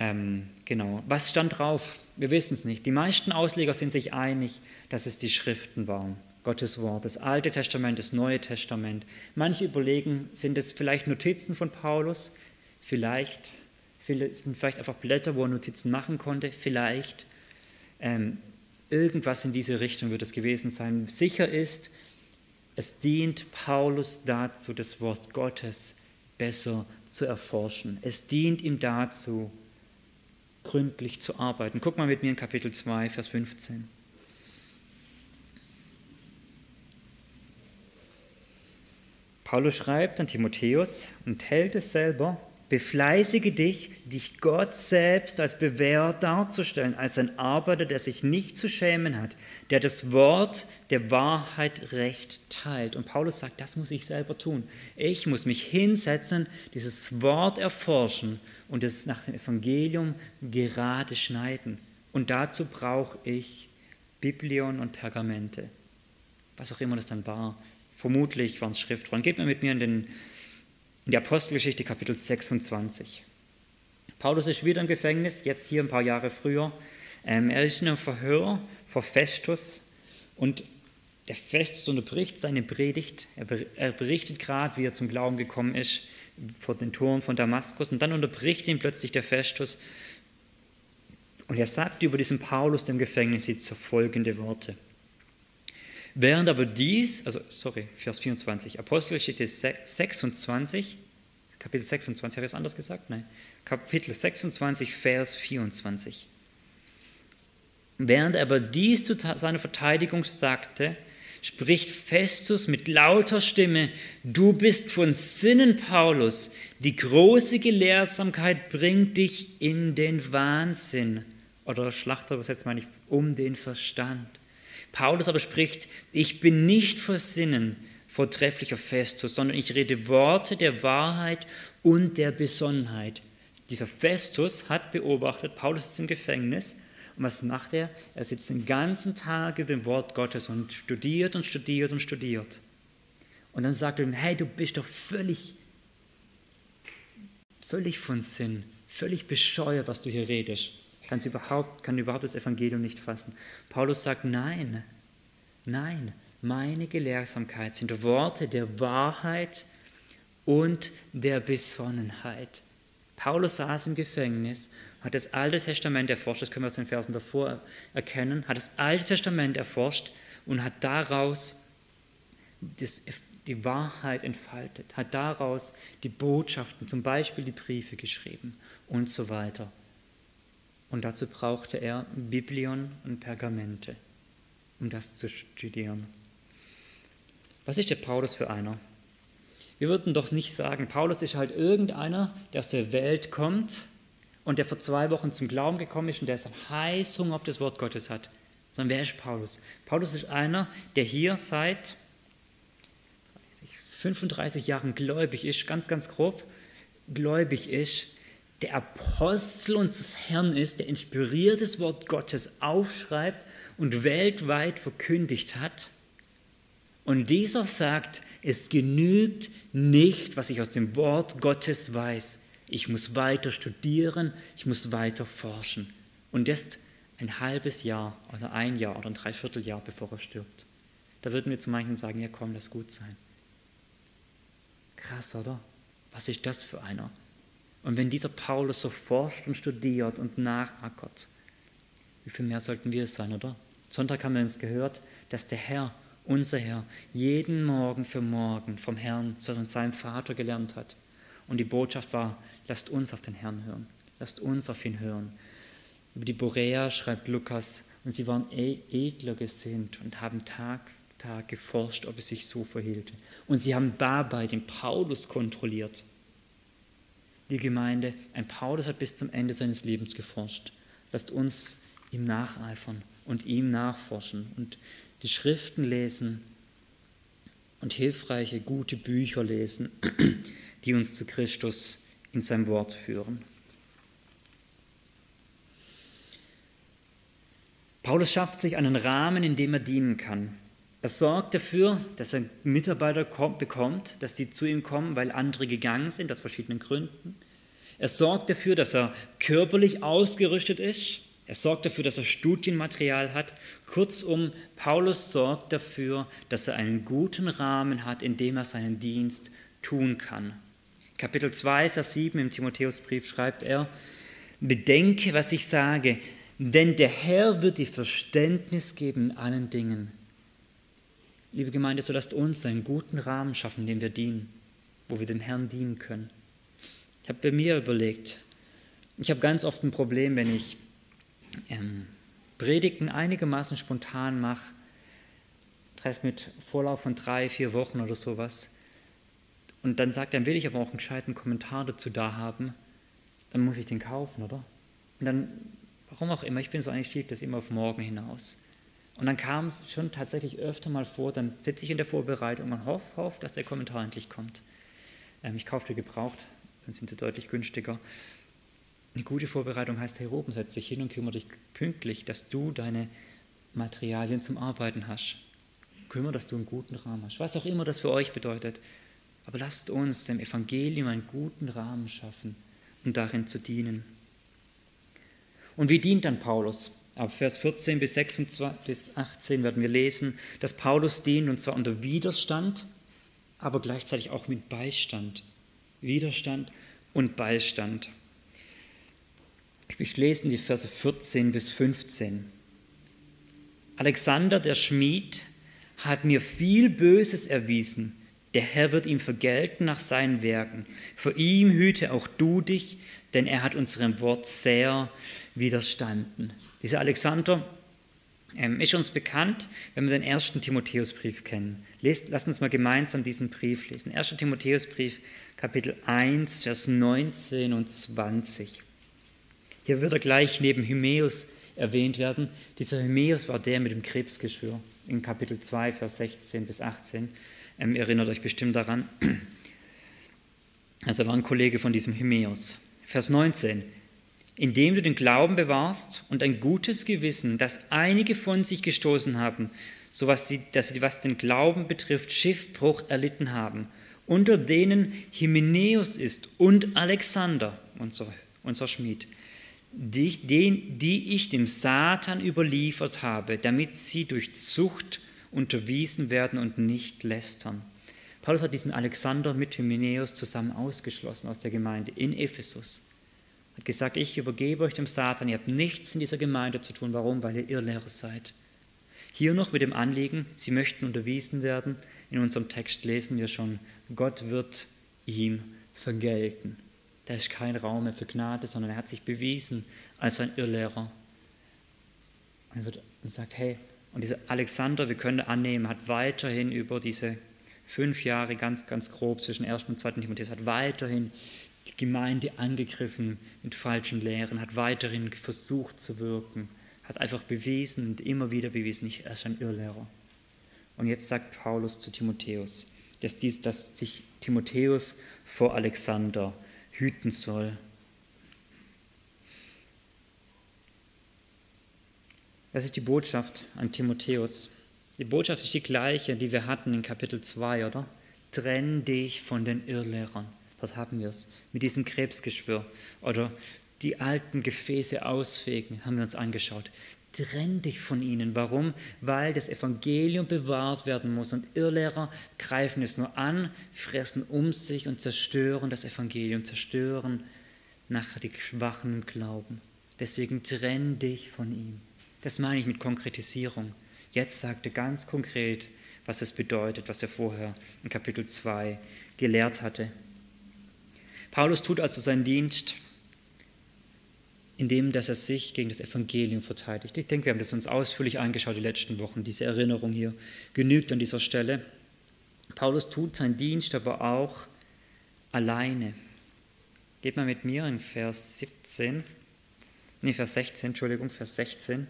Ähm, genau. Was stand drauf? Wir wissen es nicht. Die meisten Ausleger sind sich einig, dass es die Schriften waren. Gottes Wort, das Alte Testament, das Neue Testament. Manche überlegen, sind es vielleicht Notizen von Paulus? Vielleicht sind vielleicht einfach Blätter, wo er Notizen machen konnte, vielleicht. Ähm, irgendwas in diese Richtung wird es gewesen sein. Sicher ist, es dient Paulus dazu, das Wort Gottes besser zu erforschen. Es dient ihm dazu, gründlich zu arbeiten. Guck mal mit mir in Kapitel 2, Vers 15. Paulus schreibt an Timotheus und hält es selber Befleißige dich, dich Gott selbst als bewährt darzustellen, als ein Arbeiter, der sich nicht zu schämen hat, der das Wort der Wahrheit recht teilt. Und Paulus sagt, das muss ich selber tun. Ich muss mich hinsetzen, dieses Wort erforschen und es nach dem Evangelium gerade schneiden. Und dazu brauche ich Biblion und Pergamente, was auch immer das dann war. Vermutlich waren es Schriftrollen. Geht mal mit mir in den in der Apostelgeschichte Kapitel 26. Paulus ist wieder im Gefängnis, jetzt hier ein paar Jahre früher. Ähm, er ist in einem Verhör vor Festus und der Festus unterbricht seine Predigt. Er, er berichtet gerade, wie er zum Glauben gekommen ist vor den Toren von Damaskus und dann unterbricht ihn plötzlich der Festus und er sagt über diesen Paulus, dem Gefängnis, folgende Worte. Während aber dies, also sorry, Vers 24, Apostelgeschichte 26, Kapitel 26, habe ich es anders gesagt? Nein. Kapitel 26, Vers 24. Während er aber dies zu seiner Verteidigung sagte, spricht Festus mit lauter Stimme, du bist von Sinnen, Paulus, die große Gelehrsamkeit bringt dich in den Wahnsinn. Oder Schlachter übersetzt meine ich, um den Verstand. Paulus aber spricht, ich bin nicht vor Sinnen, vortrefflicher Festus, sondern ich rede Worte der Wahrheit und der Besonnenheit. Dieser Festus hat beobachtet, Paulus ist im Gefängnis und was macht er? Er sitzt den ganzen Tag über dem Wort Gottes und studiert und studiert und studiert. Und dann sagt er ihm, hey, du bist doch völlig, völlig von Sinn, völlig bescheuert, was du hier redest kann überhaupt, kann überhaupt das Evangelium nicht fassen. Paulus sagt, nein, nein, meine Gelehrsamkeit sind Worte der Wahrheit und der Besonnenheit. Paulus saß im Gefängnis, hat das Alte Testament erforscht, das können wir aus den Versen davor erkennen, hat das Alte Testament erforscht und hat daraus das, die Wahrheit entfaltet, hat daraus die Botschaften, zum Beispiel die Briefe geschrieben und so weiter. Und dazu brauchte er Biblion und Pergamente, um das zu studieren. Was ist der Paulus für einer? Wir würden doch nicht sagen, Paulus ist halt irgendeiner, der aus der Welt kommt und der vor zwei Wochen zum Glauben gekommen ist und der so einen Heißhunger auf das Wort Gottes hat. Sondern wer ist Paulus? Paulus ist einer, der hier seit 35 Jahren gläubig ist, ganz, ganz grob, gläubig ist, der Apostel unseres Herrn ist, der inspiriertes Wort Gottes aufschreibt und weltweit verkündigt hat. Und dieser sagt, es genügt nicht, was ich aus dem Wort Gottes weiß. Ich muss weiter studieren, ich muss weiter forschen. Und jetzt ein halbes Jahr oder ein Jahr oder ein Dreivierteljahr, bevor er stirbt. Da würden wir zu manchen sagen, ja komm, lass gut sein. Krass, oder? Was ist das für einer? Und wenn dieser Paulus so forscht und studiert und nachackert, wie viel mehr sollten wir es sein, oder? Sonntag haben wir uns gehört, dass der Herr, unser Herr, jeden Morgen für morgen vom Herrn, sondern seinem Vater gelernt hat. Und die Botschaft war, lasst uns auf den Herrn hören, lasst uns auf ihn hören. Über die Borea schreibt Lukas, und sie waren e-, edler gesinnt und haben Tag Tag geforscht, ob es sich so verhielte. Und sie haben dabei den Paulus kontrolliert. Die Gemeinde, ein Paulus hat bis zum Ende seines Lebens geforscht. Lasst uns ihm nacheifern und ihm nachforschen und die Schriften lesen und hilfreiche, gute Bücher lesen, die uns zu Christus in sein Wort führen. Paulus schafft sich einen Rahmen, in dem er dienen kann. Er sorgt dafür, dass er Mitarbeiter bekommt, dass die zu ihm kommen, weil andere gegangen sind, aus verschiedenen Gründen. Er sorgt dafür, dass er körperlich ausgerüstet ist. Er sorgt dafür, dass er Studienmaterial hat. Kurzum, Paulus sorgt dafür, dass er einen guten Rahmen hat, in dem er seinen Dienst tun kann. Kapitel 2, Vers 7 im Timotheusbrief schreibt er, Bedenke, was ich sage, denn der Herr wird dir Verständnis geben in allen Dingen. Liebe Gemeinde, so lasst uns einen guten Rahmen schaffen, in dem wir dienen, wo wir dem Herrn dienen können. Ich habe bei mir überlegt, ich habe ganz oft ein Problem, wenn ich ähm, Predigten einigermaßen spontan mache, das heißt mit Vorlauf von drei, vier Wochen oder sowas, und dann sagt, dann will ich aber auch einen gescheiten Kommentar dazu da haben, dann muss ich den kaufen, oder? Und dann, warum auch immer, ich bin so eigentlich schieb das immer auf morgen hinaus. Und dann kam es schon tatsächlich öfter mal vor, dann sitze ich in der Vorbereitung und hoffe, hoffe dass der Kommentar endlich kommt. Ähm, ich kaufte gebraucht, dann sind sie deutlich günstiger. Eine gute Vorbereitung heißt, hey Ruben, setz dich hin und kümmere dich pünktlich, dass du deine Materialien zum Arbeiten hast. Kümmere, dass du einen guten Rahmen hast. Was auch immer das für euch bedeutet. Aber lasst uns dem Evangelium einen guten Rahmen schaffen um darin zu dienen. Und wie dient dann Paulus? Ab Vers 14 bis, 26, bis 18 werden wir lesen, dass Paulus dient und zwar unter Widerstand, aber gleichzeitig auch mit Beistand. Widerstand und Beistand. Ich lese die Verse 14 bis 15. Alexander der Schmied hat mir viel Böses erwiesen. Der Herr wird ihm vergelten nach seinen Werken. Vor ihm hüte auch du dich, denn er hat unserem Wort sehr widerstanden. Dieser Alexander ähm, ist uns bekannt, wenn wir den ersten Timotheusbrief kennen. Lest, lasst uns mal gemeinsam diesen Brief lesen. 1. Timotheusbrief, Kapitel 1, Vers 19 und 20. Hier wird er gleich neben Hymäus erwähnt werden. Dieser Hymäus war der mit dem Krebsgeschwür in Kapitel 2, Vers 16 bis 18. Ähm, erinnert euch bestimmt daran. Also war ein Kollege von diesem Hymäus. Vers 19 indem du den Glauben bewahrst und ein gutes Gewissen, das einige von sich gestoßen haben, so was sie, dass sie, was den Glauben betrifft, Schiffbruch erlitten haben, unter denen Hymenäus ist und Alexander, unser, unser Schmied, die, den, die ich dem Satan überliefert habe, damit sie durch Zucht unterwiesen werden und nicht lästern. Paulus hat diesen Alexander mit Hymenäus zusammen ausgeschlossen aus der Gemeinde in Ephesus hat gesagt, ich übergebe euch dem Satan, ihr habt nichts in dieser Gemeinde zu tun. Warum? Weil ihr Irrlehrer seid. Hier noch mit dem Anliegen, sie möchten unterwiesen werden, In unserem Text lesen wir schon, Gott wird ihm vergelten. Da ist kein Raum mehr für Gnade, sondern er hat sich bewiesen als ein Irrlehrer. Und wird und sagt, hey, und dieser Alexander, wir können annehmen, hat weiterhin über diese fünf Jahre ganz, ganz grob zwischen 1. und 2. Timotheus, hat weiterhin die Gemeinde angegriffen mit falschen Lehren, hat weiterhin versucht zu wirken, hat einfach bewiesen und immer wieder bewiesen, ich, er ist ein Irrlehrer. Und jetzt sagt Paulus zu Timotheus, dass, dies, dass sich Timotheus vor Alexander hüten soll. Das ist die Botschaft an Timotheus. Die Botschaft ist die gleiche, die wir hatten in Kapitel 2, oder? Trenn dich von den Irrlehrern. Dort haben wir es. Mit diesem Krebsgeschwür. Oder die alten Gefäße ausfegen, haben wir uns angeschaut. Trenn dich von ihnen. Warum? Weil das Evangelium bewahrt werden muss und Irrlehrer greifen es nur an, fressen um sich und zerstören das Evangelium, zerstören nachher die Schwachen im Glauben. Deswegen trenn dich von ihm. Das meine ich mit Konkretisierung. Jetzt sagt er ganz konkret, was es bedeutet, was er vorher in Kapitel 2 gelehrt hatte. Paulus tut also seinen Dienst, indem dass er sich gegen das Evangelium verteidigt. Ich denke, wir haben das uns ausführlich angeschaut die letzten Wochen. Diese Erinnerung hier genügt an dieser Stelle. Paulus tut seinen Dienst aber auch alleine. Geht mal mit mir in Vers 17, nee, Vers 16, Entschuldigung, Vers 16.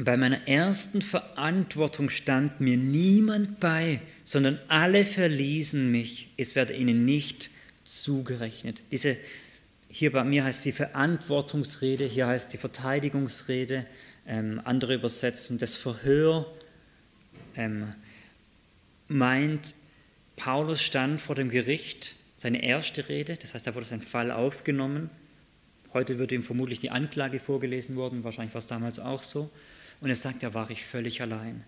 Bei meiner ersten Verantwortung stand mir niemand bei, sondern alle verließen mich. Es werde ihnen nicht zugerechnet. Diese, hier bei mir heißt die Verantwortungsrede, hier heißt die Verteidigungsrede, ähm, andere übersetzen das Verhör. Ähm, meint, Paulus stand vor dem Gericht, seine erste Rede, das heißt, da wurde sein Fall aufgenommen. Heute wird ihm vermutlich die Anklage vorgelesen worden, wahrscheinlich war es damals auch so. Und er sagt, da war ich völlig allein.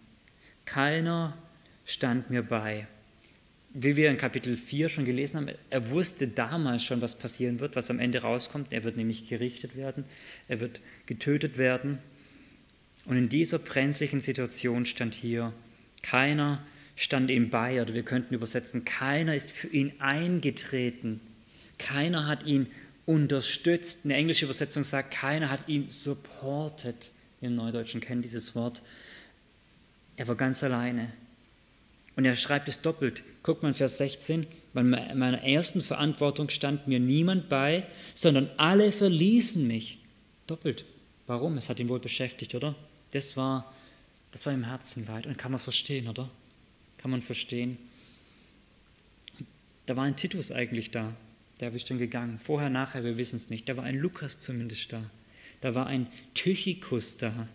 Keiner stand mir bei. Wie wir in Kapitel 4 schon gelesen haben, er wusste damals schon, was passieren wird, was am Ende rauskommt. Er wird nämlich gerichtet werden, er wird getötet werden. Und in dieser brenzlichen Situation stand hier, keiner stand ihm bei, oder wir könnten übersetzen, keiner ist für ihn eingetreten, keiner hat ihn unterstützt. Eine englische Übersetzung sagt, keiner hat ihn supported im Neudeutschen kennen dieses Wort. Er war ganz alleine. Und er schreibt es doppelt. Guckt mal in Vers 16. Bei meiner ersten Verantwortung stand mir niemand bei, sondern alle verließen mich. Doppelt. Warum? Es hat ihn wohl beschäftigt, oder? Das war, das war im Herzen leid. Und kann man verstehen, oder? Kann man verstehen. Da war ein Titus eigentlich da. Der ist dann gegangen. Vorher, nachher, wir wissen es nicht. Da war ein Lukas zumindest da. Da war ein Tychikus da.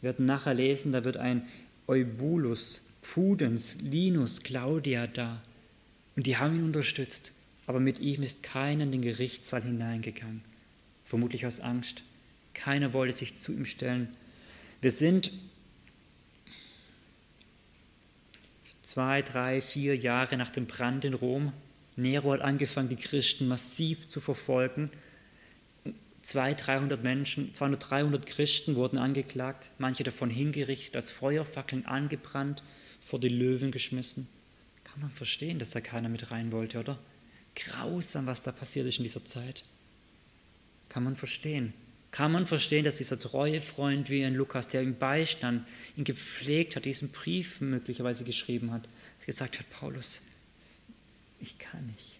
Wir werden nachher lesen, da wird ein Eubulus, Pudens, Linus, Claudia da. Und die haben ihn unterstützt. Aber mit ihm ist keiner in den Gerichtssaal hineingegangen. Vermutlich aus Angst. Keiner wollte sich zu ihm stellen. Wir sind zwei, drei, vier Jahre nach dem Brand in Rom. Nero hat angefangen, die Christen massiv zu verfolgen 200, 300 Menschen, 200, 300 Christen wurden angeklagt, manche davon hingerichtet, als Feuerfackeln angebrannt, vor die Löwen geschmissen. Kann man verstehen, dass da keiner mit rein wollte, oder? Grausam, was da passiert ist in dieser Zeit. Kann man verstehen. Kann man verstehen, dass dieser treue Freund wie ein Lukas, der ihm beistand, ihn gepflegt hat, diesen Brief möglicherweise geschrieben hat, gesagt hat, Paulus, ich kann nicht.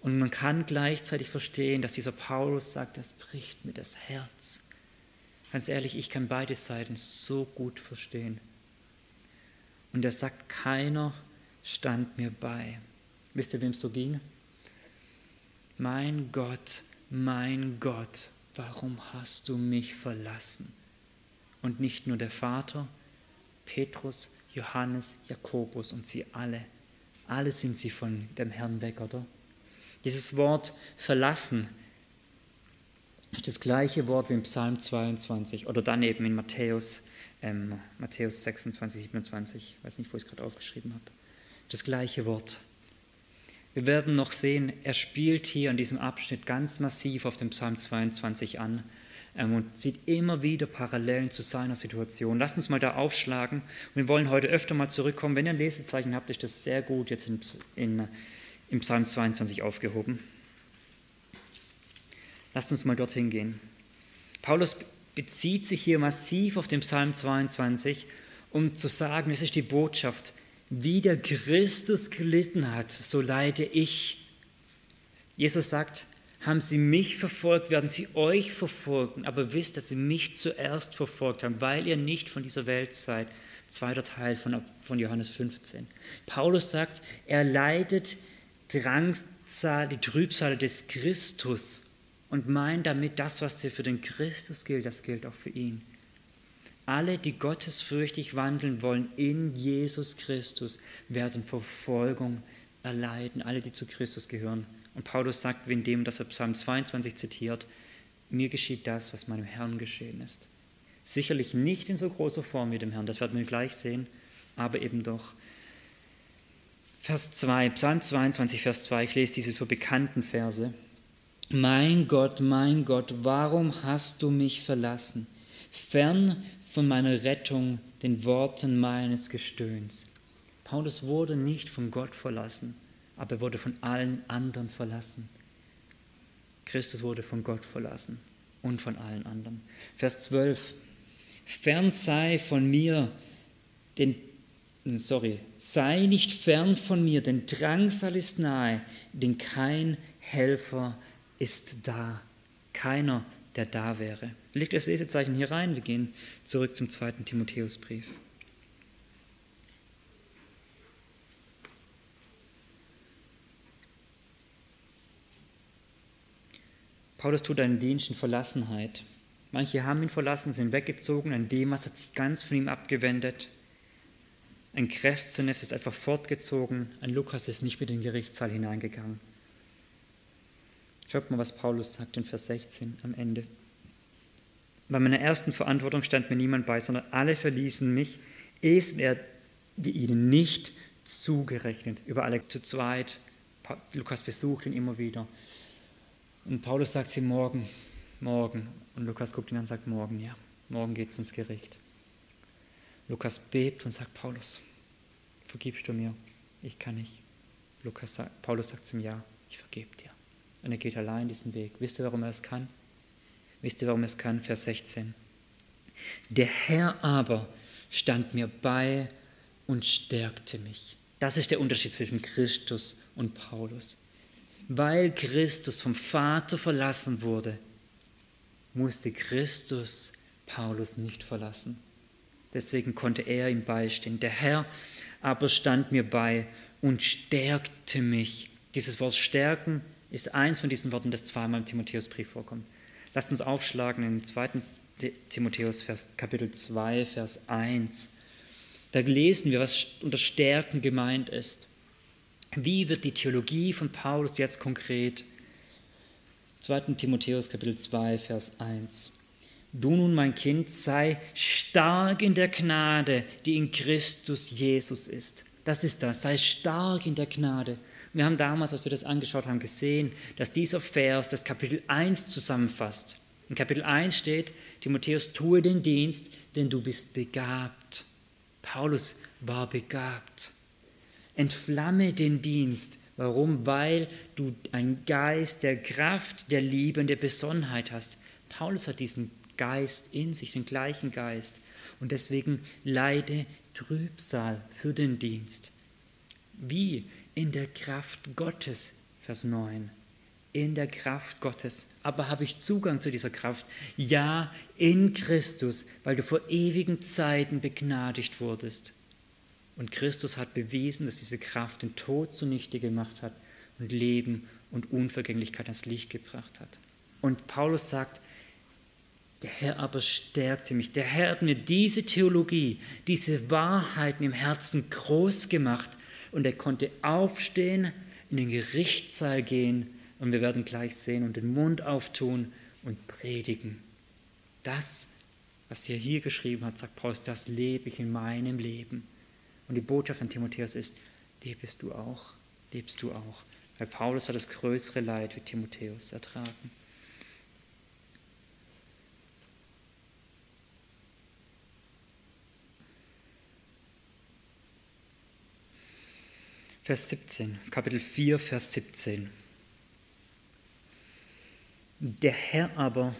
Und man kann gleichzeitig verstehen, dass dieser Paulus sagt, das bricht mir das Herz. Ganz ehrlich, ich kann beide Seiten so gut verstehen. Und er sagt, keiner stand mir bei. Wisst ihr, wem es so ging? Mein Gott, mein Gott, warum hast du mich verlassen? Und nicht nur der Vater, Petrus, Johannes, Jakobus und sie alle. Alle sind sie von dem Herrn weg, oder? Dieses Wort verlassen ist das gleiche Wort wie im Psalm 22 oder dann eben in Matthäus, ähm, Matthäus 26, 27. Ich weiß nicht, wo ich es gerade aufgeschrieben habe. Das gleiche Wort. Wir werden noch sehen, er spielt hier in diesem Abschnitt ganz massiv auf den Psalm 22 an, ähm, und sieht immer wieder Parallelen zu seiner Situation. Lasst uns mal da aufschlagen. wir wollen heute öfter mal zurückkommen. Wenn ihr ein Lesezeichen habt, ist das sehr gut jetzt in, in, im Psalm 22 aufgehoben. Lasst uns mal dorthin gehen. Paulus bezieht sich hier massiv auf den Psalm 22, um zu sagen, es ist die Botschaft, wie der Christus gelitten hat, so leide ich. Jesus sagt, haben sie mich verfolgt, werden sie euch verfolgen, aber wisst, dass sie mich zuerst verfolgt haben, weil ihr nicht von dieser Welt seid. Zweiter Teil von, von Johannes 15. Paulus sagt, er leidet Drangsal, die Trübsale des Christus und meint damit das, was für den Christus gilt, das gilt auch für ihn. Alle, die gottesfürchtig wandeln wollen in Jesus Christus, werden Verfolgung erleiden. Alle, die zu Christus gehören. Und Paulus sagt, in dem, dass er Psalm 22 zitiert, mir geschieht das, was meinem Herrn geschehen ist. Sicherlich nicht in so großer Form wie dem Herrn, das werden wir gleich sehen, aber eben doch. Vers 2, Psalm 22, Vers 2, ich lese diese so bekannten Verse. Mein Gott, mein Gott, warum hast du mich verlassen? Fern von meiner Rettung, den Worten meines Gestöhns. Paulus wurde nicht von Gott verlassen, aber er wurde von allen anderen verlassen. Christus wurde von Gott verlassen und von allen anderen. Vers 12. Fern sei von mir, den, sorry, sei nicht fern von mir, denn Drangsal ist nahe, denn kein Helfer ist da. Keiner, der da wäre. Legt das Lesezeichen hier rein. Wir gehen zurück zum zweiten Timotheusbrief. Paulus tut einen Dienst in Verlassenheit. Manche haben ihn verlassen, sind weggezogen, ein Demas hat sich ganz von ihm abgewendet. Ein Kreszenes ist einfach fortgezogen, ein Lukas ist nicht mit in den Gerichtssaal hineingegangen. Schaut mal, was Paulus sagt in Vers 16 am Ende. Bei meiner ersten Verantwortung stand mir niemand bei, sondern alle verließen mich. Es werde ihnen nicht zugerechnet. Über alle zu zweit. Lukas besucht ihn immer wieder. Und Paulus sagt sie morgen, morgen. Und Lukas guckt ihn an und sagt morgen, ja, morgen geht es ins Gericht. Lukas bebt und sagt, Paulus, vergibst du mir? Ich kann nicht. Lukas Paulus sagt zum Ja, ich vergebe dir. Und er geht allein diesen Weg. Wisst ihr, warum er es kann? Wisst ihr, warum er es kann? Vers 16. Der Herr aber stand mir bei und stärkte mich. Das ist der Unterschied zwischen Christus und Paulus. Weil Christus vom Vater verlassen wurde, musste Christus Paulus nicht verlassen. Deswegen konnte er ihm beistehen. Der Herr aber stand mir bei und stärkte mich. Dieses Wort stärken ist eins von diesen Worten, das zweimal im Timotheusbrief vorkommt. Lasst uns aufschlagen in 2. Timotheus Vers, Kapitel 2, Vers 1. Da lesen wir, was unter Stärken gemeint ist. Wie wird die Theologie von Paulus jetzt konkret? 2. Timotheus Kapitel 2, Vers 1. Du nun, mein Kind, sei stark in der Gnade, die in Christus Jesus ist. Das ist das, sei stark in der Gnade. Wir haben damals, als wir das angeschaut haben, gesehen, dass dieser Vers das Kapitel 1 zusammenfasst. In Kapitel 1 steht, Timotheus, tue den Dienst, denn du bist begabt. Paulus war begabt. Entflamme den Dienst. Warum? Weil du einen Geist der Kraft, der Liebe und der Besonnenheit hast. Paulus hat diesen Geist in sich, den gleichen Geist. Und deswegen leide Trübsal für den Dienst. Wie? In der Kraft Gottes, Vers 9. In der Kraft Gottes. Aber habe ich Zugang zu dieser Kraft? Ja, in Christus, weil du vor ewigen Zeiten begnadigt wurdest. Und Christus hat bewiesen, dass diese Kraft den Tod zunichte gemacht hat und Leben und Unvergänglichkeit ans Licht gebracht hat. Und Paulus sagt, der Herr aber stärkte mich. Der Herr hat mir diese Theologie, diese Wahrheiten im Herzen groß gemacht, und er konnte aufstehen, in den Gerichtssaal gehen und wir werden gleich sehen und den Mund auftun und predigen. Das, was er hier geschrieben hat, sagt Paulus, das lebe ich in meinem Leben. Und die Botschaft an Timotheus ist, lebst du auch, lebst du auch. Weil Paulus hat das größere Leid wie Timotheus ertragen. Vers 17, Kapitel 4, Vers 17. Der Herr aber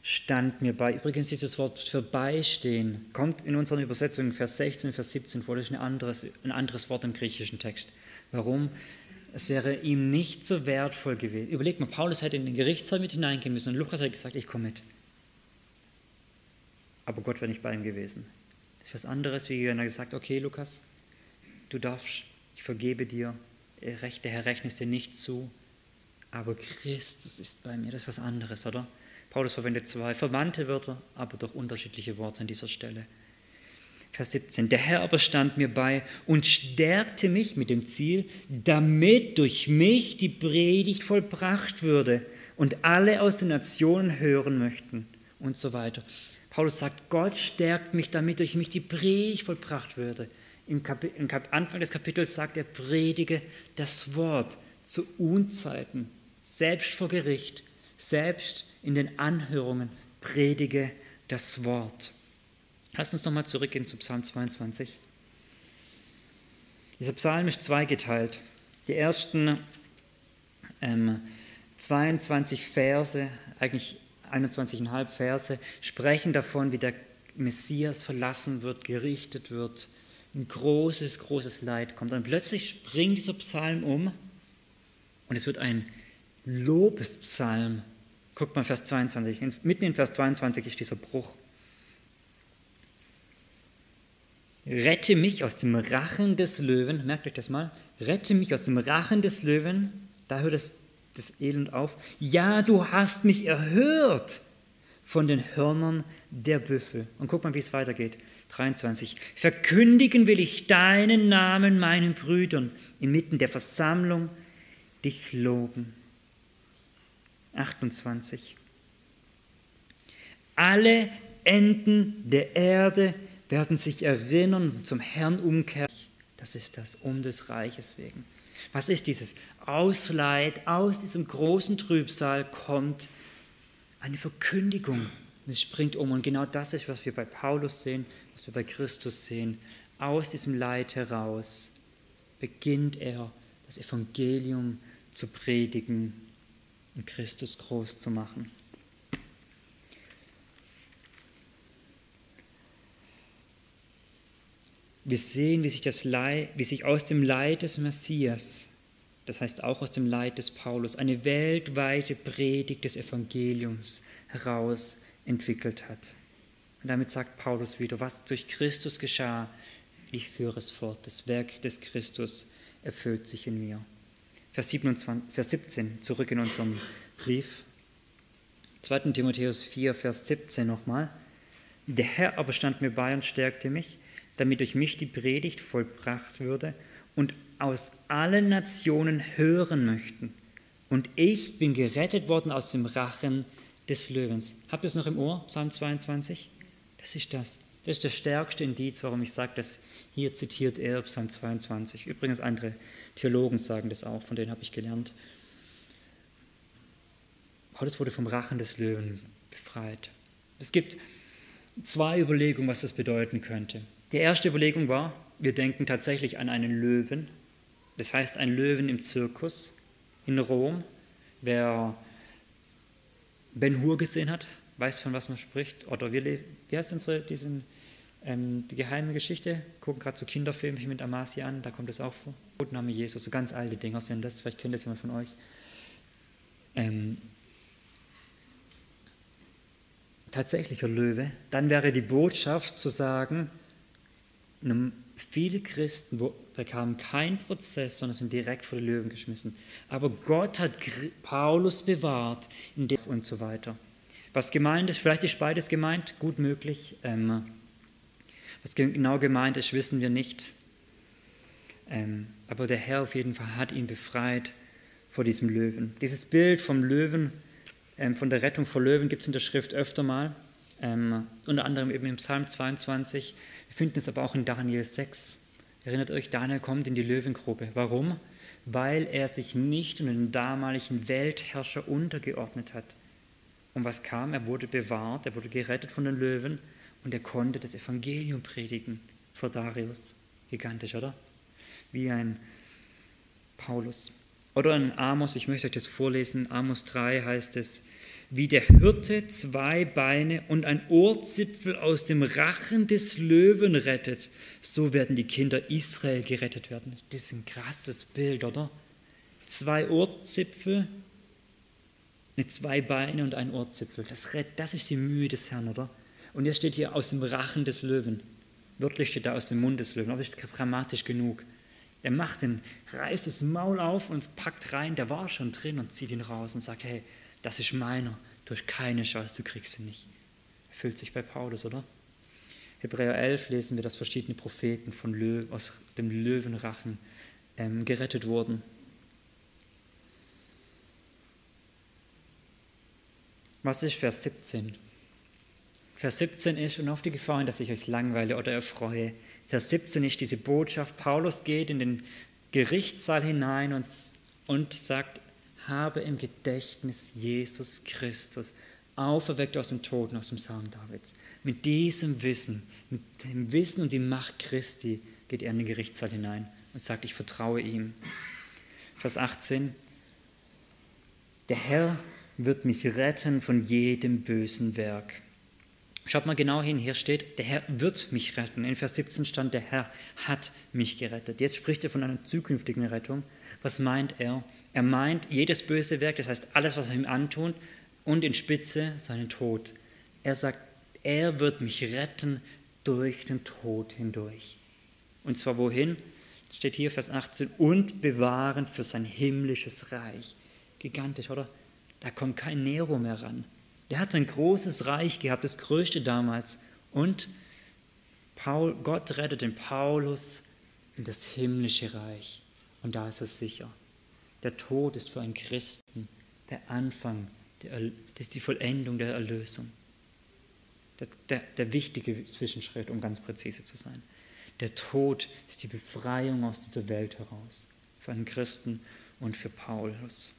stand mir bei. Übrigens, dieses Wort für beistehen kommt in unseren Übersetzungen Vers 16, Vers 17 vor. Das ist ein anderes, ein anderes Wort im griechischen Text. Warum? Es wäre ihm nicht so wertvoll gewesen. Überlegt mal, Paulus hätte in den Gerichtssaal mit hineingehen müssen und Lukas hat gesagt, ich komme mit. Aber Gott wäre nicht bei ihm gewesen. Das ist was anderes, wie wenn er gesagt okay, Lukas, du darfst, ich vergebe dir, der Herr rechnet es dir nicht zu, aber Christus ist bei mir. Das ist was anderes, oder? Paulus verwendet zwei verwandte Wörter, aber doch unterschiedliche Worte an dieser Stelle. Vers 17. Der Herr aber stand mir bei und stärkte mich mit dem Ziel, damit durch mich die Predigt vollbracht würde und alle aus den Nationen hören möchten und so weiter. Paulus sagt, Gott stärkt mich, damit durch mich die Predigt vollbracht würde. Im, Anfang des Kapitels sagt er, predige das Wort zu Unzeiten, selbst vor Gericht, selbst in den Anhörungen, predige das Wort. Lass uns nochmal zurückgehen zu Psalm 22. Dieser Psalm ist zweigeteilt. Die ersten ähm, 22 Verse, eigentlich 21,5 Verse, sprechen davon, wie der Messias verlassen wird, gerichtet wird, ein großes, großes Leid kommt. Und plötzlich springt dieser Psalm um und es wird ein Lobespsalm. Guckt mal Vers 22. Mitten in Vers 22 ist dieser Bruch. Rette mich aus dem Rachen des Löwen, merkt euch das mal, rette mich aus dem Rachen des Löwen, da hört das, das Elend auf. Ja, du hast mich erhört von den Hörnern der Büffel. Und guck mal, wie es weitergeht. 23. Verkündigen will ich deinen Namen meinen Brüdern, inmitten der Versammlung dich loben. 28. Alle Enden der Erde werden sich erinnern und zum Herrn umkehren. Das ist das, um des Reiches wegen. Was ist dieses? Ausleid, aus diesem großen Trübsal kommt eine Verkündigung. Es springt um. Und genau das ist, was wir bei Paulus sehen, was wir bei Christus sehen. Aus diesem Leid heraus beginnt er, das Evangelium zu predigen und Christus groß zu machen. Wir sehen, wie sich, das Leid, wie sich aus dem Leid des Messias, das heißt auch aus dem Leid des Paulus, eine weltweite Predigt des Evangeliums heraus entwickelt hat. Und damit sagt Paulus wieder, was durch Christus geschah, ich führe es fort. Das Werk des Christus erfüllt sich in mir. Vers, 27, Vers 17, zurück in unserem Brief. 2. Timotheus 4, Vers 17 nochmal. Der Herr aber stand mir bei und stärkte mich damit durch mich die Predigt vollbracht würde und aus allen Nationen hören möchten. Und ich bin gerettet worden aus dem Rachen des Löwens. Habt ihr es noch im Ohr, Psalm 22? Das ist das. Das ist das stärkste Indiz, warum ich sage, dass hier zitiert er Psalm 22. Übrigens andere Theologen sagen das auch, von denen habe ich gelernt. Paulus wurde vom Rachen des Löwen befreit. Es gibt zwei Überlegungen, was das bedeuten könnte. Die erste Überlegung war, wir denken tatsächlich an einen Löwen, das heißt einen Löwen im Zirkus in Rom. Wer Ben Hur gesehen hat, weiß, von was man spricht. Oder wir lesen, wie heißt unsere, diesen, ähm, die geheime Geschichte? Gucken gerade so Kinderfilme mit Amasi an, da kommt es auch vor. Name Jesus, so ganz alte Dinger sind das, vielleicht kennt das jemand von euch. Ähm, tatsächlicher Löwe, dann wäre die Botschaft zu sagen, Viele Christen bekamen keinen Prozess, sondern sind direkt vor die Löwen geschmissen. Aber Gott hat Paulus bewahrt und so weiter. Was gemeint ist, vielleicht ist beides gemeint, gut möglich. Ähm, was genau gemeint ist, wissen wir nicht. Ähm, aber der Herr auf jeden Fall hat ihn befreit vor diesem Löwen. Dieses Bild vom Löwen, ähm, von der Rettung vor Löwen gibt es in der Schrift öfter mal. Ähm, unter anderem eben im Psalm 22. Wir finden es aber auch in Daniel 6. Erinnert euch, Daniel kommt in die Löwengrube. Warum? Weil er sich nicht um den damaligen Weltherrscher untergeordnet hat. Und was kam? Er wurde bewahrt, er wurde gerettet von den Löwen und er konnte das Evangelium predigen vor Darius. Gigantisch, oder? Wie ein Paulus. Oder in Amos, ich möchte euch das vorlesen, Amos 3 heißt es, wie der Hirte zwei Beine und ein Ohrzipfel aus dem Rachen des Löwen rettet, so werden die Kinder Israel gerettet werden. Das ist ein krasses Bild, oder? Zwei Ohrzipfel, zwei Beine und ein Ohrzipfel. Das, das ist die Mühe des Herrn, oder? Und jetzt steht hier aus dem Rachen des Löwen. Wörtlich steht da aus dem Mund des Löwen, aber ist dramatisch genug. Er macht den, reißt das Maul auf und packt rein, der war schon drin und zieht ihn raus und sagt, hey, das ist meiner, durch keine Chance, du kriegst ihn nicht. Erfüllt sich bei Paulus, oder? Hebräer 11 lesen wir, dass verschiedene Propheten von Löw, aus dem Löwenrachen ähm, gerettet wurden. Was ist Vers 17? Vers 17 ist, und auf die Gefahr hin, dass ich euch langweile oder erfreue, Vers 17 ist diese Botschaft, Paulus geht in den Gerichtssaal hinein und, und sagt, habe im Gedächtnis Jesus Christus, auferweckt aus den Toten, aus dem Samen Davids. Mit diesem Wissen, mit dem Wissen und die Macht Christi geht er in den Gerichtssaal hinein und sagt, ich vertraue ihm. Vers 18, der Herr wird mich retten von jedem bösen Werk. Schaut mal genau hin, hier steht, der Herr wird mich retten. In Vers 17 stand, der Herr hat mich gerettet. Jetzt spricht er von einer zukünftigen Rettung. Was meint er? Er meint jedes böse Werk, das heißt alles, was er ihm antun, und in Spitze seinen Tod. Er sagt, er wird mich retten durch den Tod hindurch. Und zwar wohin? Steht hier Vers 18, und bewahren für sein himmlisches Reich. Gigantisch, oder? Da kommt kein Nero mehr ran. Der hat ein großes Reich gehabt, das größte damals. Und Paul, Gott rettet den Paulus in das himmlische Reich. Und da ist er sicher. Der Tod ist für einen Christen der Anfang, das ist die Vollendung der Erlösung. Der, der, der wichtige Zwischenschritt, um ganz präzise zu sein. Der Tod ist die Befreiung aus dieser Welt heraus. Für einen Christen und für Paulus.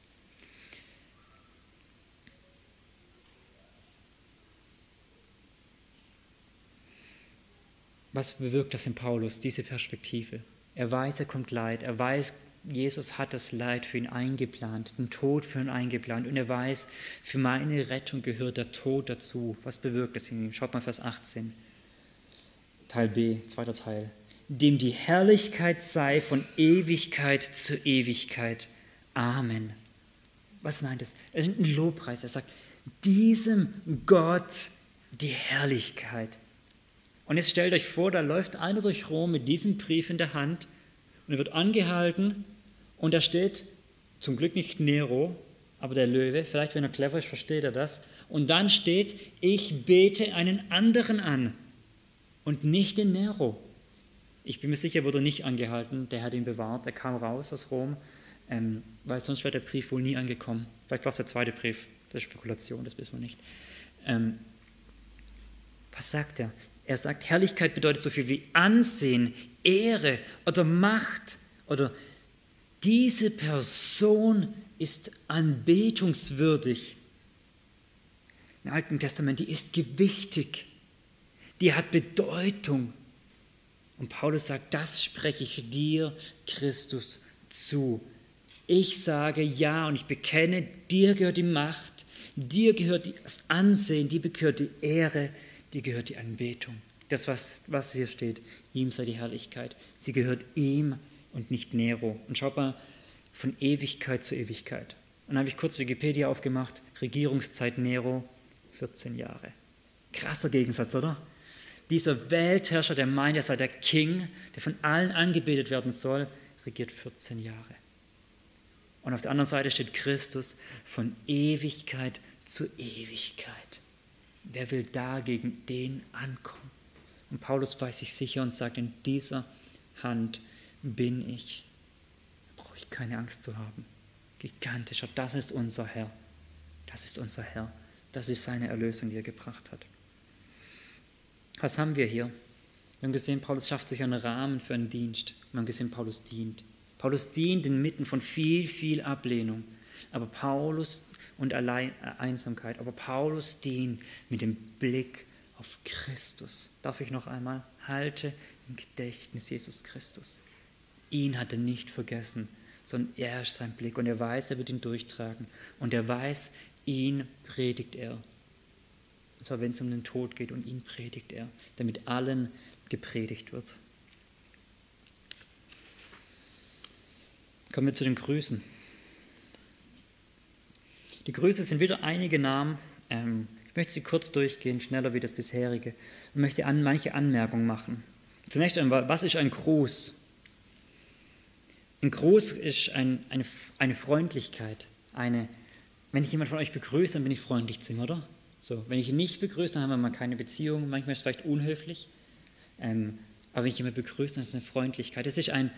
Was bewirkt das in Paulus, diese Perspektive? Er weiß, er kommt Leid. Er weiß, Jesus hat das Leid für ihn eingeplant, den Tod für ihn eingeplant. Und er weiß, für meine Rettung gehört der Tod dazu. Was bewirkt das in ihm? Schaut mal Vers 18. Teil B, zweiter Teil. Dem die Herrlichkeit sei von Ewigkeit zu Ewigkeit. Amen. Was meint es? Er ist ein Lobpreis. Er sagt, diesem Gott die Herrlichkeit. Und jetzt stellt euch vor, da läuft einer durch Rom mit diesem Brief in der Hand und er wird angehalten und da steht, zum Glück nicht Nero, aber der Löwe, vielleicht wenn er clever ist, versteht er das. Und dann steht, ich bete einen anderen an und nicht den Nero. Ich bin mir sicher, er wurde nicht angehalten, der hat ihn bewahrt, er kam raus aus Rom, ähm, weil sonst wäre der Brief wohl nie angekommen. Vielleicht war es der zweite Brief, das ist Spekulation, das wissen wir nicht. Ähm, was sagt er? Er sagt, Herrlichkeit bedeutet so viel wie Ansehen, Ehre oder Macht oder diese Person ist anbetungswürdig. Im Alten Testament, die ist gewichtig, die hat Bedeutung. Und Paulus sagt, das spreche ich dir, Christus, zu. Ich sage ja und ich bekenne, dir gehört die Macht, dir gehört das Ansehen, dir gehört die Ehre, dir gehört die Anbetung. Das, was, was hier steht, ihm sei die Herrlichkeit. Sie gehört ihm und nicht Nero. Und schaut mal, von Ewigkeit zu Ewigkeit. Und dann habe ich kurz Wikipedia aufgemacht, Regierungszeit Nero, 14 Jahre. Krasser Gegensatz, oder? Dieser Weltherrscher, der meint, er sei der King, der von allen angebetet werden soll, regiert 14 Jahre. Und auf der anderen Seite steht Christus von Ewigkeit zu Ewigkeit. Wer will da gegen den ankommen? Und Paulus weiß sich sicher und sagt, in dieser Hand bin ich. Da brauche ich keine Angst zu haben. Gigantischer, das ist unser Herr. Das ist unser Herr. Das ist seine Erlösung, die er gebracht hat. Was haben wir hier? Wir haben gesehen, Paulus schafft sich einen Rahmen für einen Dienst. Wir haben gesehen, Paulus dient. Paulus dient inmitten von viel, viel Ablehnung. Aber Paulus und Allein, äh, Einsamkeit. Aber Paulus dient mit dem Blick auf Christus. Darf ich noch einmal? Halte im Gedächtnis Jesus Christus. Ihn hat er nicht vergessen. sondern er ist sein Blick und er weiß, er wird ihn durchtragen. Und er weiß, ihn predigt er. Und zwar, wenn es um den Tod geht und ihn predigt er, damit allen gepredigt wird. Kommen wir zu den Grüßen. Die Grüße sind wieder einige Namen. Ähm, ich möchte sie kurz durchgehen, schneller wie das bisherige, und möchte an manche Anmerkungen machen. Zunächst einmal, was ist ein Gruß? Ein Gruß ist ein, eine, eine Freundlichkeit. Eine, wenn ich jemand von euch begrüße, dann bin ich freundlich zu ihm, oder? So, wenn ich ihn nicht begrüße, dann haben wir mal keine Beziehung. Manchmal ist es vielleicht unhöflich. Ähm, aber wenn ich jemanden begrüße, dann ist es eine Freundlichkeit. Es ist ein,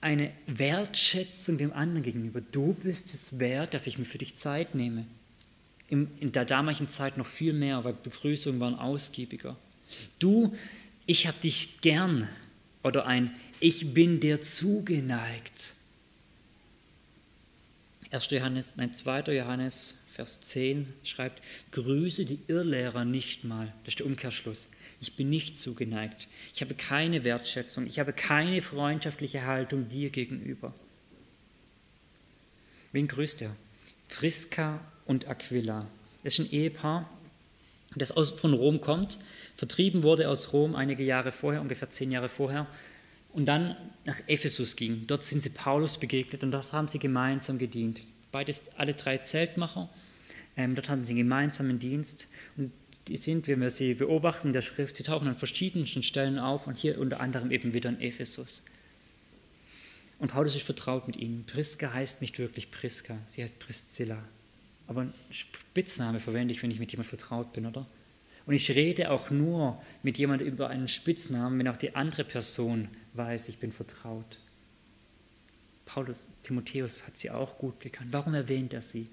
eine Wertschätzung dem anderen gegenüber. Du bist es wert, dass ich mir für dich Zeit nehme. In, in der damaligen Zeit noch viel mehr, weil Begrüßungen waren ausgiebiger. Du, ich habe dich gern. Oder ein Ich bin dir zugeneigt. 1. Johannes, nein, 2. Johannes, Vers 10 schreibt, grüße die Irrlehrer nicht mal. Das ist der Umkehrschluss. Ich bin nicht zugeneigt. Ich habe keine Wertschätzung. Ich habe keine freundschaftliche Haltung dir gegenüber. Wen grüßt er? Priska und Aquila. Das ist ein Ehepaar, das von Rom kommt, vertrieben wurde aus Rom einige Jahre vorher, ungefähr zehn Jahre vorher, und dann nach Ephesus ging. Dort sind sie Paulus begegnet und dort haben sie gemeinsam gedient. Beides, alle drei Zeltmacher. Ähm, dort hatten sie einen gemeinsamen Dienst. Und die sind, wenn wir sie beobachten in der Schrift, sie tauchen an verschiedensten Stellen auf und hier unter anderem eben wieder in Ephesus. Und Paulus ist vertraut mit ihnen. Priska heißt nicht wirklich Priska, sie heißt Priscilla. Aber einen Spitzname verwende ich, wenn ich mit jemandem vertraut bin, oder? Und ich rede auch nur mit jemandem über einen Spitznamen, wenn auch die andere Person weiß, ich bin vertraut. Paulus, Timotheus hat sie auch gut gekannt. Warum erwähnt er sie?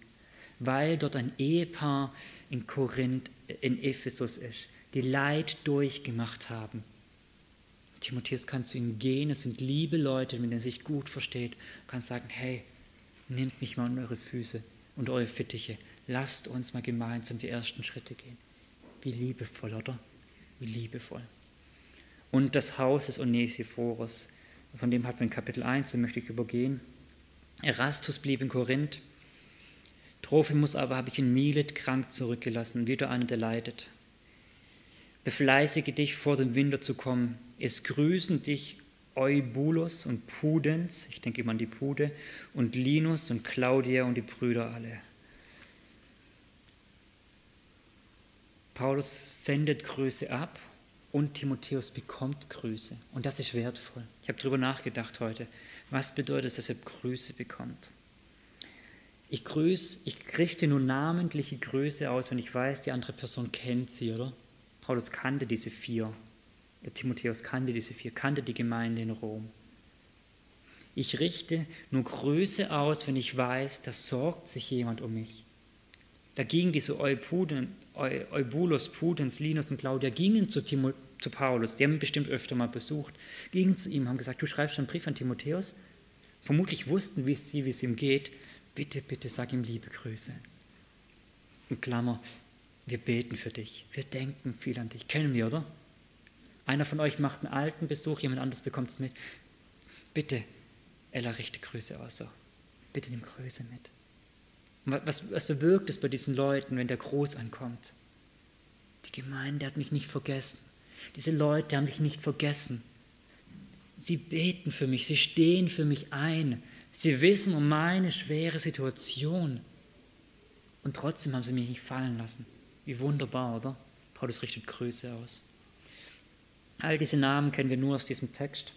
Weil dort ein Ehepaar in Korinth, in Ephesus ist, die Leid durchgemacht haben. Timotheus kann zu ihnen gehen, es sind liebe Leute, mit denen er sich gut versteht, kann sagen, hey, nehmt mich mal an eure Füße und eure Fittiche, lasst uns mal gemeinsam die ersten Schritte gehen. Wie liebevoll, oder? Wie liebevoll. Und das Haus des Onesiphorus, von dem hat man in Kapitel 1, den möchte ich übergehen. Erastus blieb in Korinth, Trophimus aber habe ich in Milet krank zurückgelassen, wieder einer, der leidet. Befleißige dich, vor den Winter zu kommen. Es grüßen dich Eubulus und Pudens, ich denke immer an die Pude, und Linus und Claudia und die Brüder alle. Paulus sendet Grüße ab und Timotheus bekommt Grüße. Und das ist wertvoll. Ich habe darüber nachgedacht heute. Was bedeutet es, dass er Grüße bekommt? Ich grüße, ich richte nur namentliche Grüße aus, wenn ich weiß, die andere Person kennt sie, oder? Paulus kannte diese vier. Timotheus kannte diese vier, kannte die Gemeinde in Rom. Ich richte nur Grüße aus, wenn ich weiß, da sorgt sich jemand um mich. Da gingen diese Eubulus, Pudens, Linus und Claudia, gingen zu, Timo, zu Paulus, die haben ihn bestimmt öfter mal besucht, gingen zu ihm, haben gesagt, du schreibst einen Brief an Timotheus. Vermutlich wussten wie sie, wie es ihm geht, bitte, bitte sag ihm liebe Grüße. In Klammer, wir beten für dich, wir denken viel an dich. Kennen wir, oder? Einer von euch macht einen alten Besuch, jemand anderes bekommt es mit. Bitte, Ella, richte Grüße aus. So. Bitte nimm Grüße mit. Was, was bewirkt es bei diesen Leuten, wenn der Groß ankommt? Die Gemeinde hat mich nicht vergessen. Diese Leute haben mich nicht vergessen. Sie beten für mich, sie stehen für mich ein. Sie wissen um meine schwere Situation. Und trotzdem haben sie mich nicht fallen lassen. Wie wunderbar, oder? Paulus richtet Grüße aus. All diese Namen kennen wir nur aus diesem Text,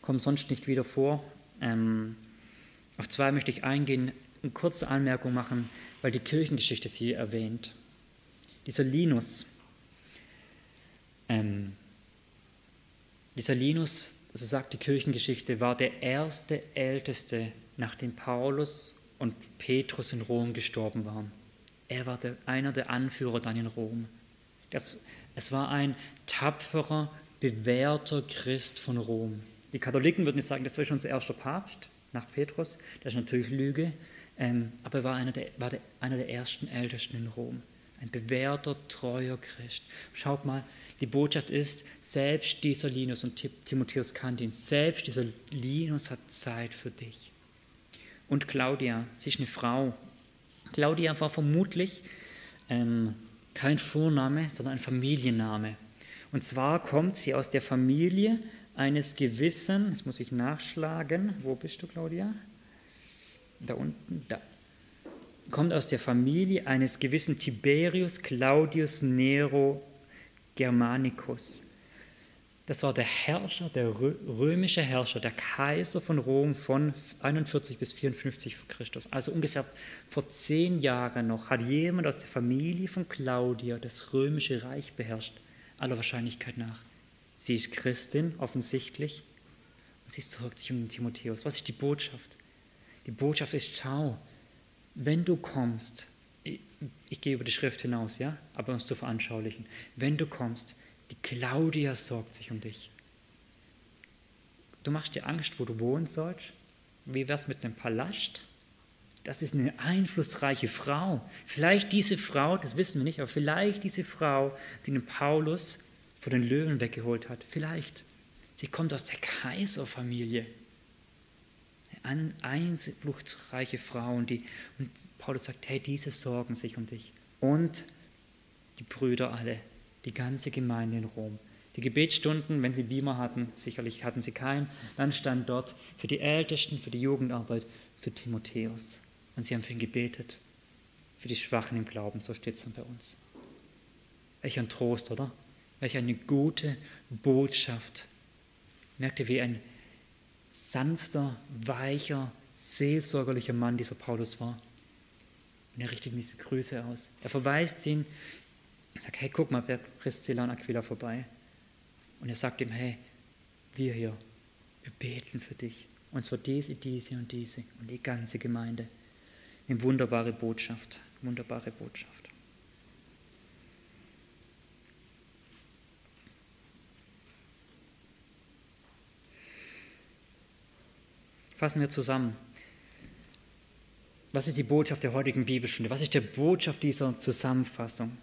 kommen sonst nicht wieder vor. Ähm, auf zwei möchte ich eingehen, eine kurze Anmerkung machen, weil die Kirchengeschichte sie erwähnt. Dieser Linus, ähm, dieser Linus so sagt die Kirchengeschichte, war der erste Älteste, nachdem Paulus und Petrus in Rom gestorben waren. Er war der, einer der Anführer dann in Rom. Das, es war ein tapferer, bewährter Christ von Rom. Die Katholiken würden jetzt sagen, das war schon unser erster Papst nach Petrus. Das ist natürlich Lüge. Ähm, aber er war einer der, war der, einer der ersten Ältesten in Rom. Ein bewährter, treuer Christ. Schaut mal, die Botschaft ist, selbst dieser Linus und Timotheus kannte ihn, selbst dieser Linus hat Zeit für dich. und Claudia. Sie ist eine Frau. Claudia war vermutlich ähm, kein Vorname, sondern ein Familienname. Und zwar kommt sie aus der Familie eines gewissen, das muss ich nachschlagen, wo bist du, Claudia? Da unten, da. Kommt aus der Familie eines gewissen Tiberius Claudius Nero Germanicus. Das war der Herrscher, der römische Herrscher, der Kaiser von Rom von 41 bis 54 vor Christus. Also ungefähr vor zehn Jahren noch hat jemand aus der Familie von Claudia das römische Reich beherrscht, aller Wahrscheinlichkeit nach. Sie ist Christin, offensichtlich, und sie sorgt sich um den Timotheus. Was ist die Botschaft? Die Botschaft ist, schau, wenn du kommst, ich, ich gehe über die Schrift hinaus, ja, aber um es zu veranschaulichen, wenn du kommst, die Claudia sorgt sich um dich. Du machst dir Angst, wo du wohnen sollst. Wie wär's mit einem Palast? Das ist eine einflussreiche Frau. Vielleicht diese Frau, das wissen wir nicht, aber vielleicht diese Frau, die den Paulus vor den Löwen weggeholt hat. Vielleicht. Sie kommt aus der Kaiserfamilie. Eine einflussreiche Frau. Und, die, und Paulus sagt, hey, diese sorgen sich um dich. Und die Brüder alle die ganze Gemeinde in Rom. Die Gebetsstunden, wenn sie Beamer hatten, sicherlich hatten sie keinen, dann stand dort für die Ältesten, für die Jugendarbeit, für Timotheus. Und sie haben für ihn gebetet, für die Schwachen im Glauben, so steht es dann bei uns. Welch ein Trost, oder? Welch eine gute Botschaft. Merkt ihr, wie ein sanfter, weicher, seelsorgerlicher Mann dieser Paulus war? Und er richtet diese Grüße aus. Er verweist ihn sage, hey, guck mal Priscilla und Aquila vorbei. Und er sagt ihm, hey, wir hier, wir beten für dich. Und zwar diese, diese und diese und die ganze Gemeinde. Eine wunderbare Botschaft, wunderbare Botschaft. Fassen wir zusammen. Was ist die Botschaft der heutigen Bibelstunde? Was ist die Botschaft dieser Zusammenfassung?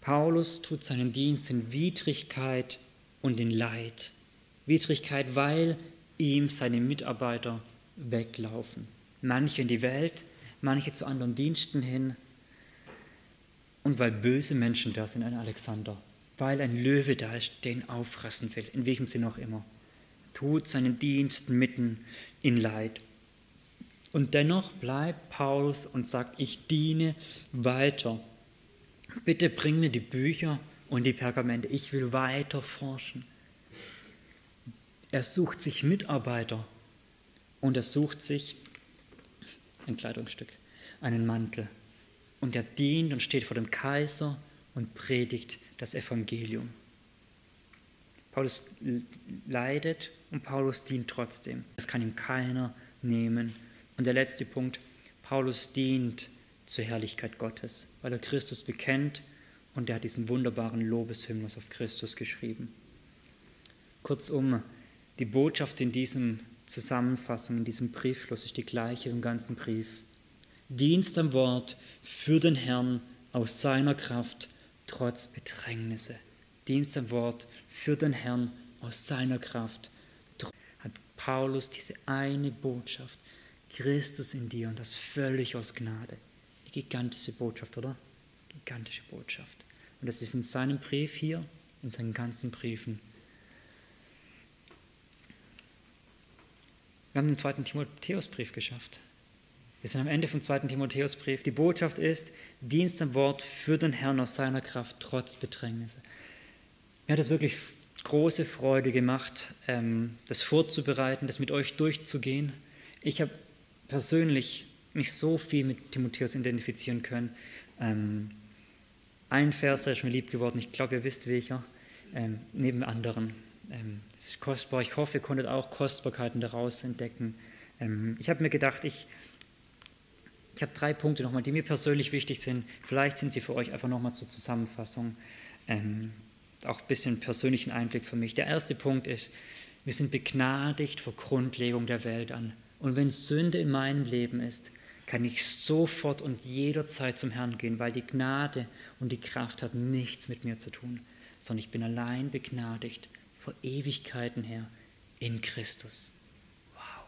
Paulus tut seinen Dienst in Widrigkeit und in Leid. Widrigkeit, weil ihm seine Mitarbeiter weglaufen. Manche in die Welt, manche zu anderen Diensten hin. Und weil böse Menschen da sind, ein Alexander. Weil ein Löwe da ist, den auffressen will, in welchem Sinn auch immer. Tut seinen Dienst mitten in Leid. Und dennoch bleibt Paulus und sagt, ich diene weiter Bitte bring mir die Bücher und die Pergamente. Ich will weiter forschen. Er sucht sich Mitarbeiter und er sucht sich ein Kleidungsstück, einen Mantel. Und er dient und steht vor dem Kaiser und predigt das Evangelium. Paulus leidet und Paulus dient trotzdem. Das kann ihm keiner nehmen. Und der letzte Punkt, Paulus dient zur Herrlichkeit Gottes, weil er Christus bekennt und er hat diesen wunderbaren Lobeshymnus auf Christus geschrieben. Kurzum, die Botschaft in diesem Zusammenfassung, in diesem Briefschluss ist die gleiche im ganzen Brief. Dienst am Wort für den Herrn aus seiner Kraft trotz Bedrängnisse. Dienst am Wort für den Herrn aus seiner Kraft. Paulus diese eine Botschaft, Christus in dir und das völlig aus Gnade gigantische Botschaft, oder? Gigantische Botschaft. Und das ist in seinem Brief hier, in seinen ganzen Briefen. Wir haben den zweiten Timotheusbrief geschafft. Wir sind am Ende vom zweiten Timotheusbrief. Die Botschaft ist, Dienst am Wort für den Herrn aus seiner Kraft trotz Bedrängnisse. Mir hat es wirklich große Freude gemacht, ähm, das vorzubereiten, das mit euch durchzugehen. Ich habe persönlich mich so viel mit Timotheus identifizieren können. Ähm, ein Vers, der ist mir lieb geworden, ich glaube, ihr wisst welcher, ähm, neben anderen. Das ist kostbar. Ich hoffe, ihr konntet auch Kostbarkeiten daraus entdecken. Ich habe mir gedacht, ich, ich habe drei Punkte nochmal, die mir persönlich wichtig sind. Vielleicht sind sie für euch einfach nochmal zur Zusammenfassung. Auch ein bisschen persönlichen Einblick für mich. Der erste Punkt ist, wir sind begnadigt vor Grundlegung der Welt an. Und wenn Sünde in meinem Leben ist, kann ich sofort und jederzeit zum Herrn gehen, weil die Gnade und die Kraft hat nichts mit mir zu tun, sondern ich bin allein begnadigt vor Ewigkeiten her in Christus. Wow.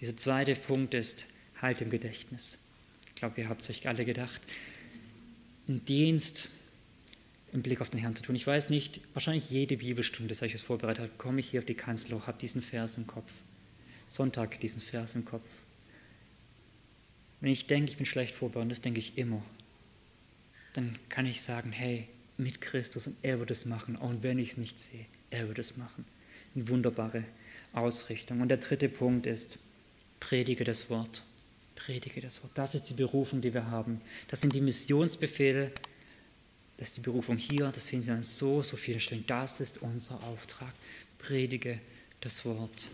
Dieser zweite Punkt ist, halt im Gedächtnis. Ich glaube, ihr habt es euch alle gedacht. Ein Dienst im Blick auf den Herrn zu tun. Ich weiß nicht, wahrscheinlich jede Bibelstunde, seit ich es vorbereitet habe, komme ich hier auf die Kanzel hoch, habe diesen Vers im Kopf. Sonntag diesen Vers im Kopf. Wenn ich denke, ich bin schlecht vorbereitet, das denke ich immer, dann kann ich sagen, hey, mit Christus und er wird es machen, auch wenn ich es nicht sehe, er wird es machen. Eine wunderbare Ausrichtung. Und der dritte Punkt ist, predige das Wort. Predige das Wort. Das ist die Berufung, die wir haben. Das sind die Missionsbefehle. Das ist die Berufung hier. Das finden wir an so, so vielen Stellen. Das ist unser Auftrag. Predige das Wort.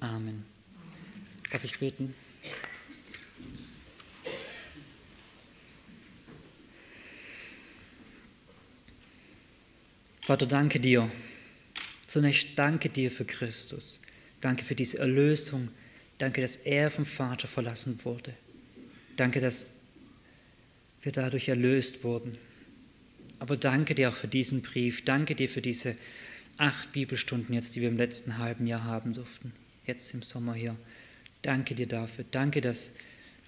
Amen. Darf ich beten? Vater, danke dir. Zunächst danke dir für Christus. Danke für diese Erlösung. Danke, dass er vom Vater verlassen wurde. Danke, dass wir dadurch erlöst wurden. Aber danke dir auch für diesen Brief. Danke dir für diese acht Bibelstunden jetzt, die wir im letzten halben Jahr haben durften. Jetzt im Sommer hier. Danke dir dafür. Danke, dass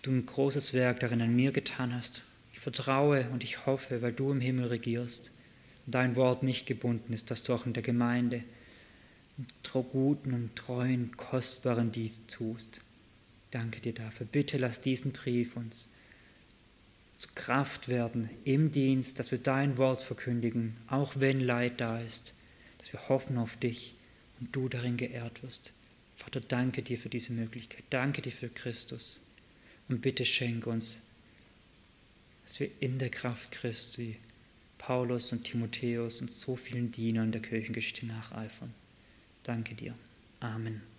du ein großes Werk darin an mir getan hast. Ich vertraue und ich hoffe, weil du im Himmel regierst dein Wort nicht gebunden ist, dass du auch in der Gemeinde guten und treuen, kostbaren Dienst tust. Danke dir dafür. Bitte lass diesen Brief uns zu Kraft werden im Dienst, dass wir dein Wort verkündigen, auch wenn Leid da ist, dass wir hoffen auf dich und du darin geehrt wirst. Vater, danke dir für diese Möglichkeit. Danke dir für Christus. Und bitte schenk uns, dass wir in der Kraft Christi Paulus und Timotheus und so vielen Dienern der Kirchengeschichte nacheifern. Danke dir. Amen.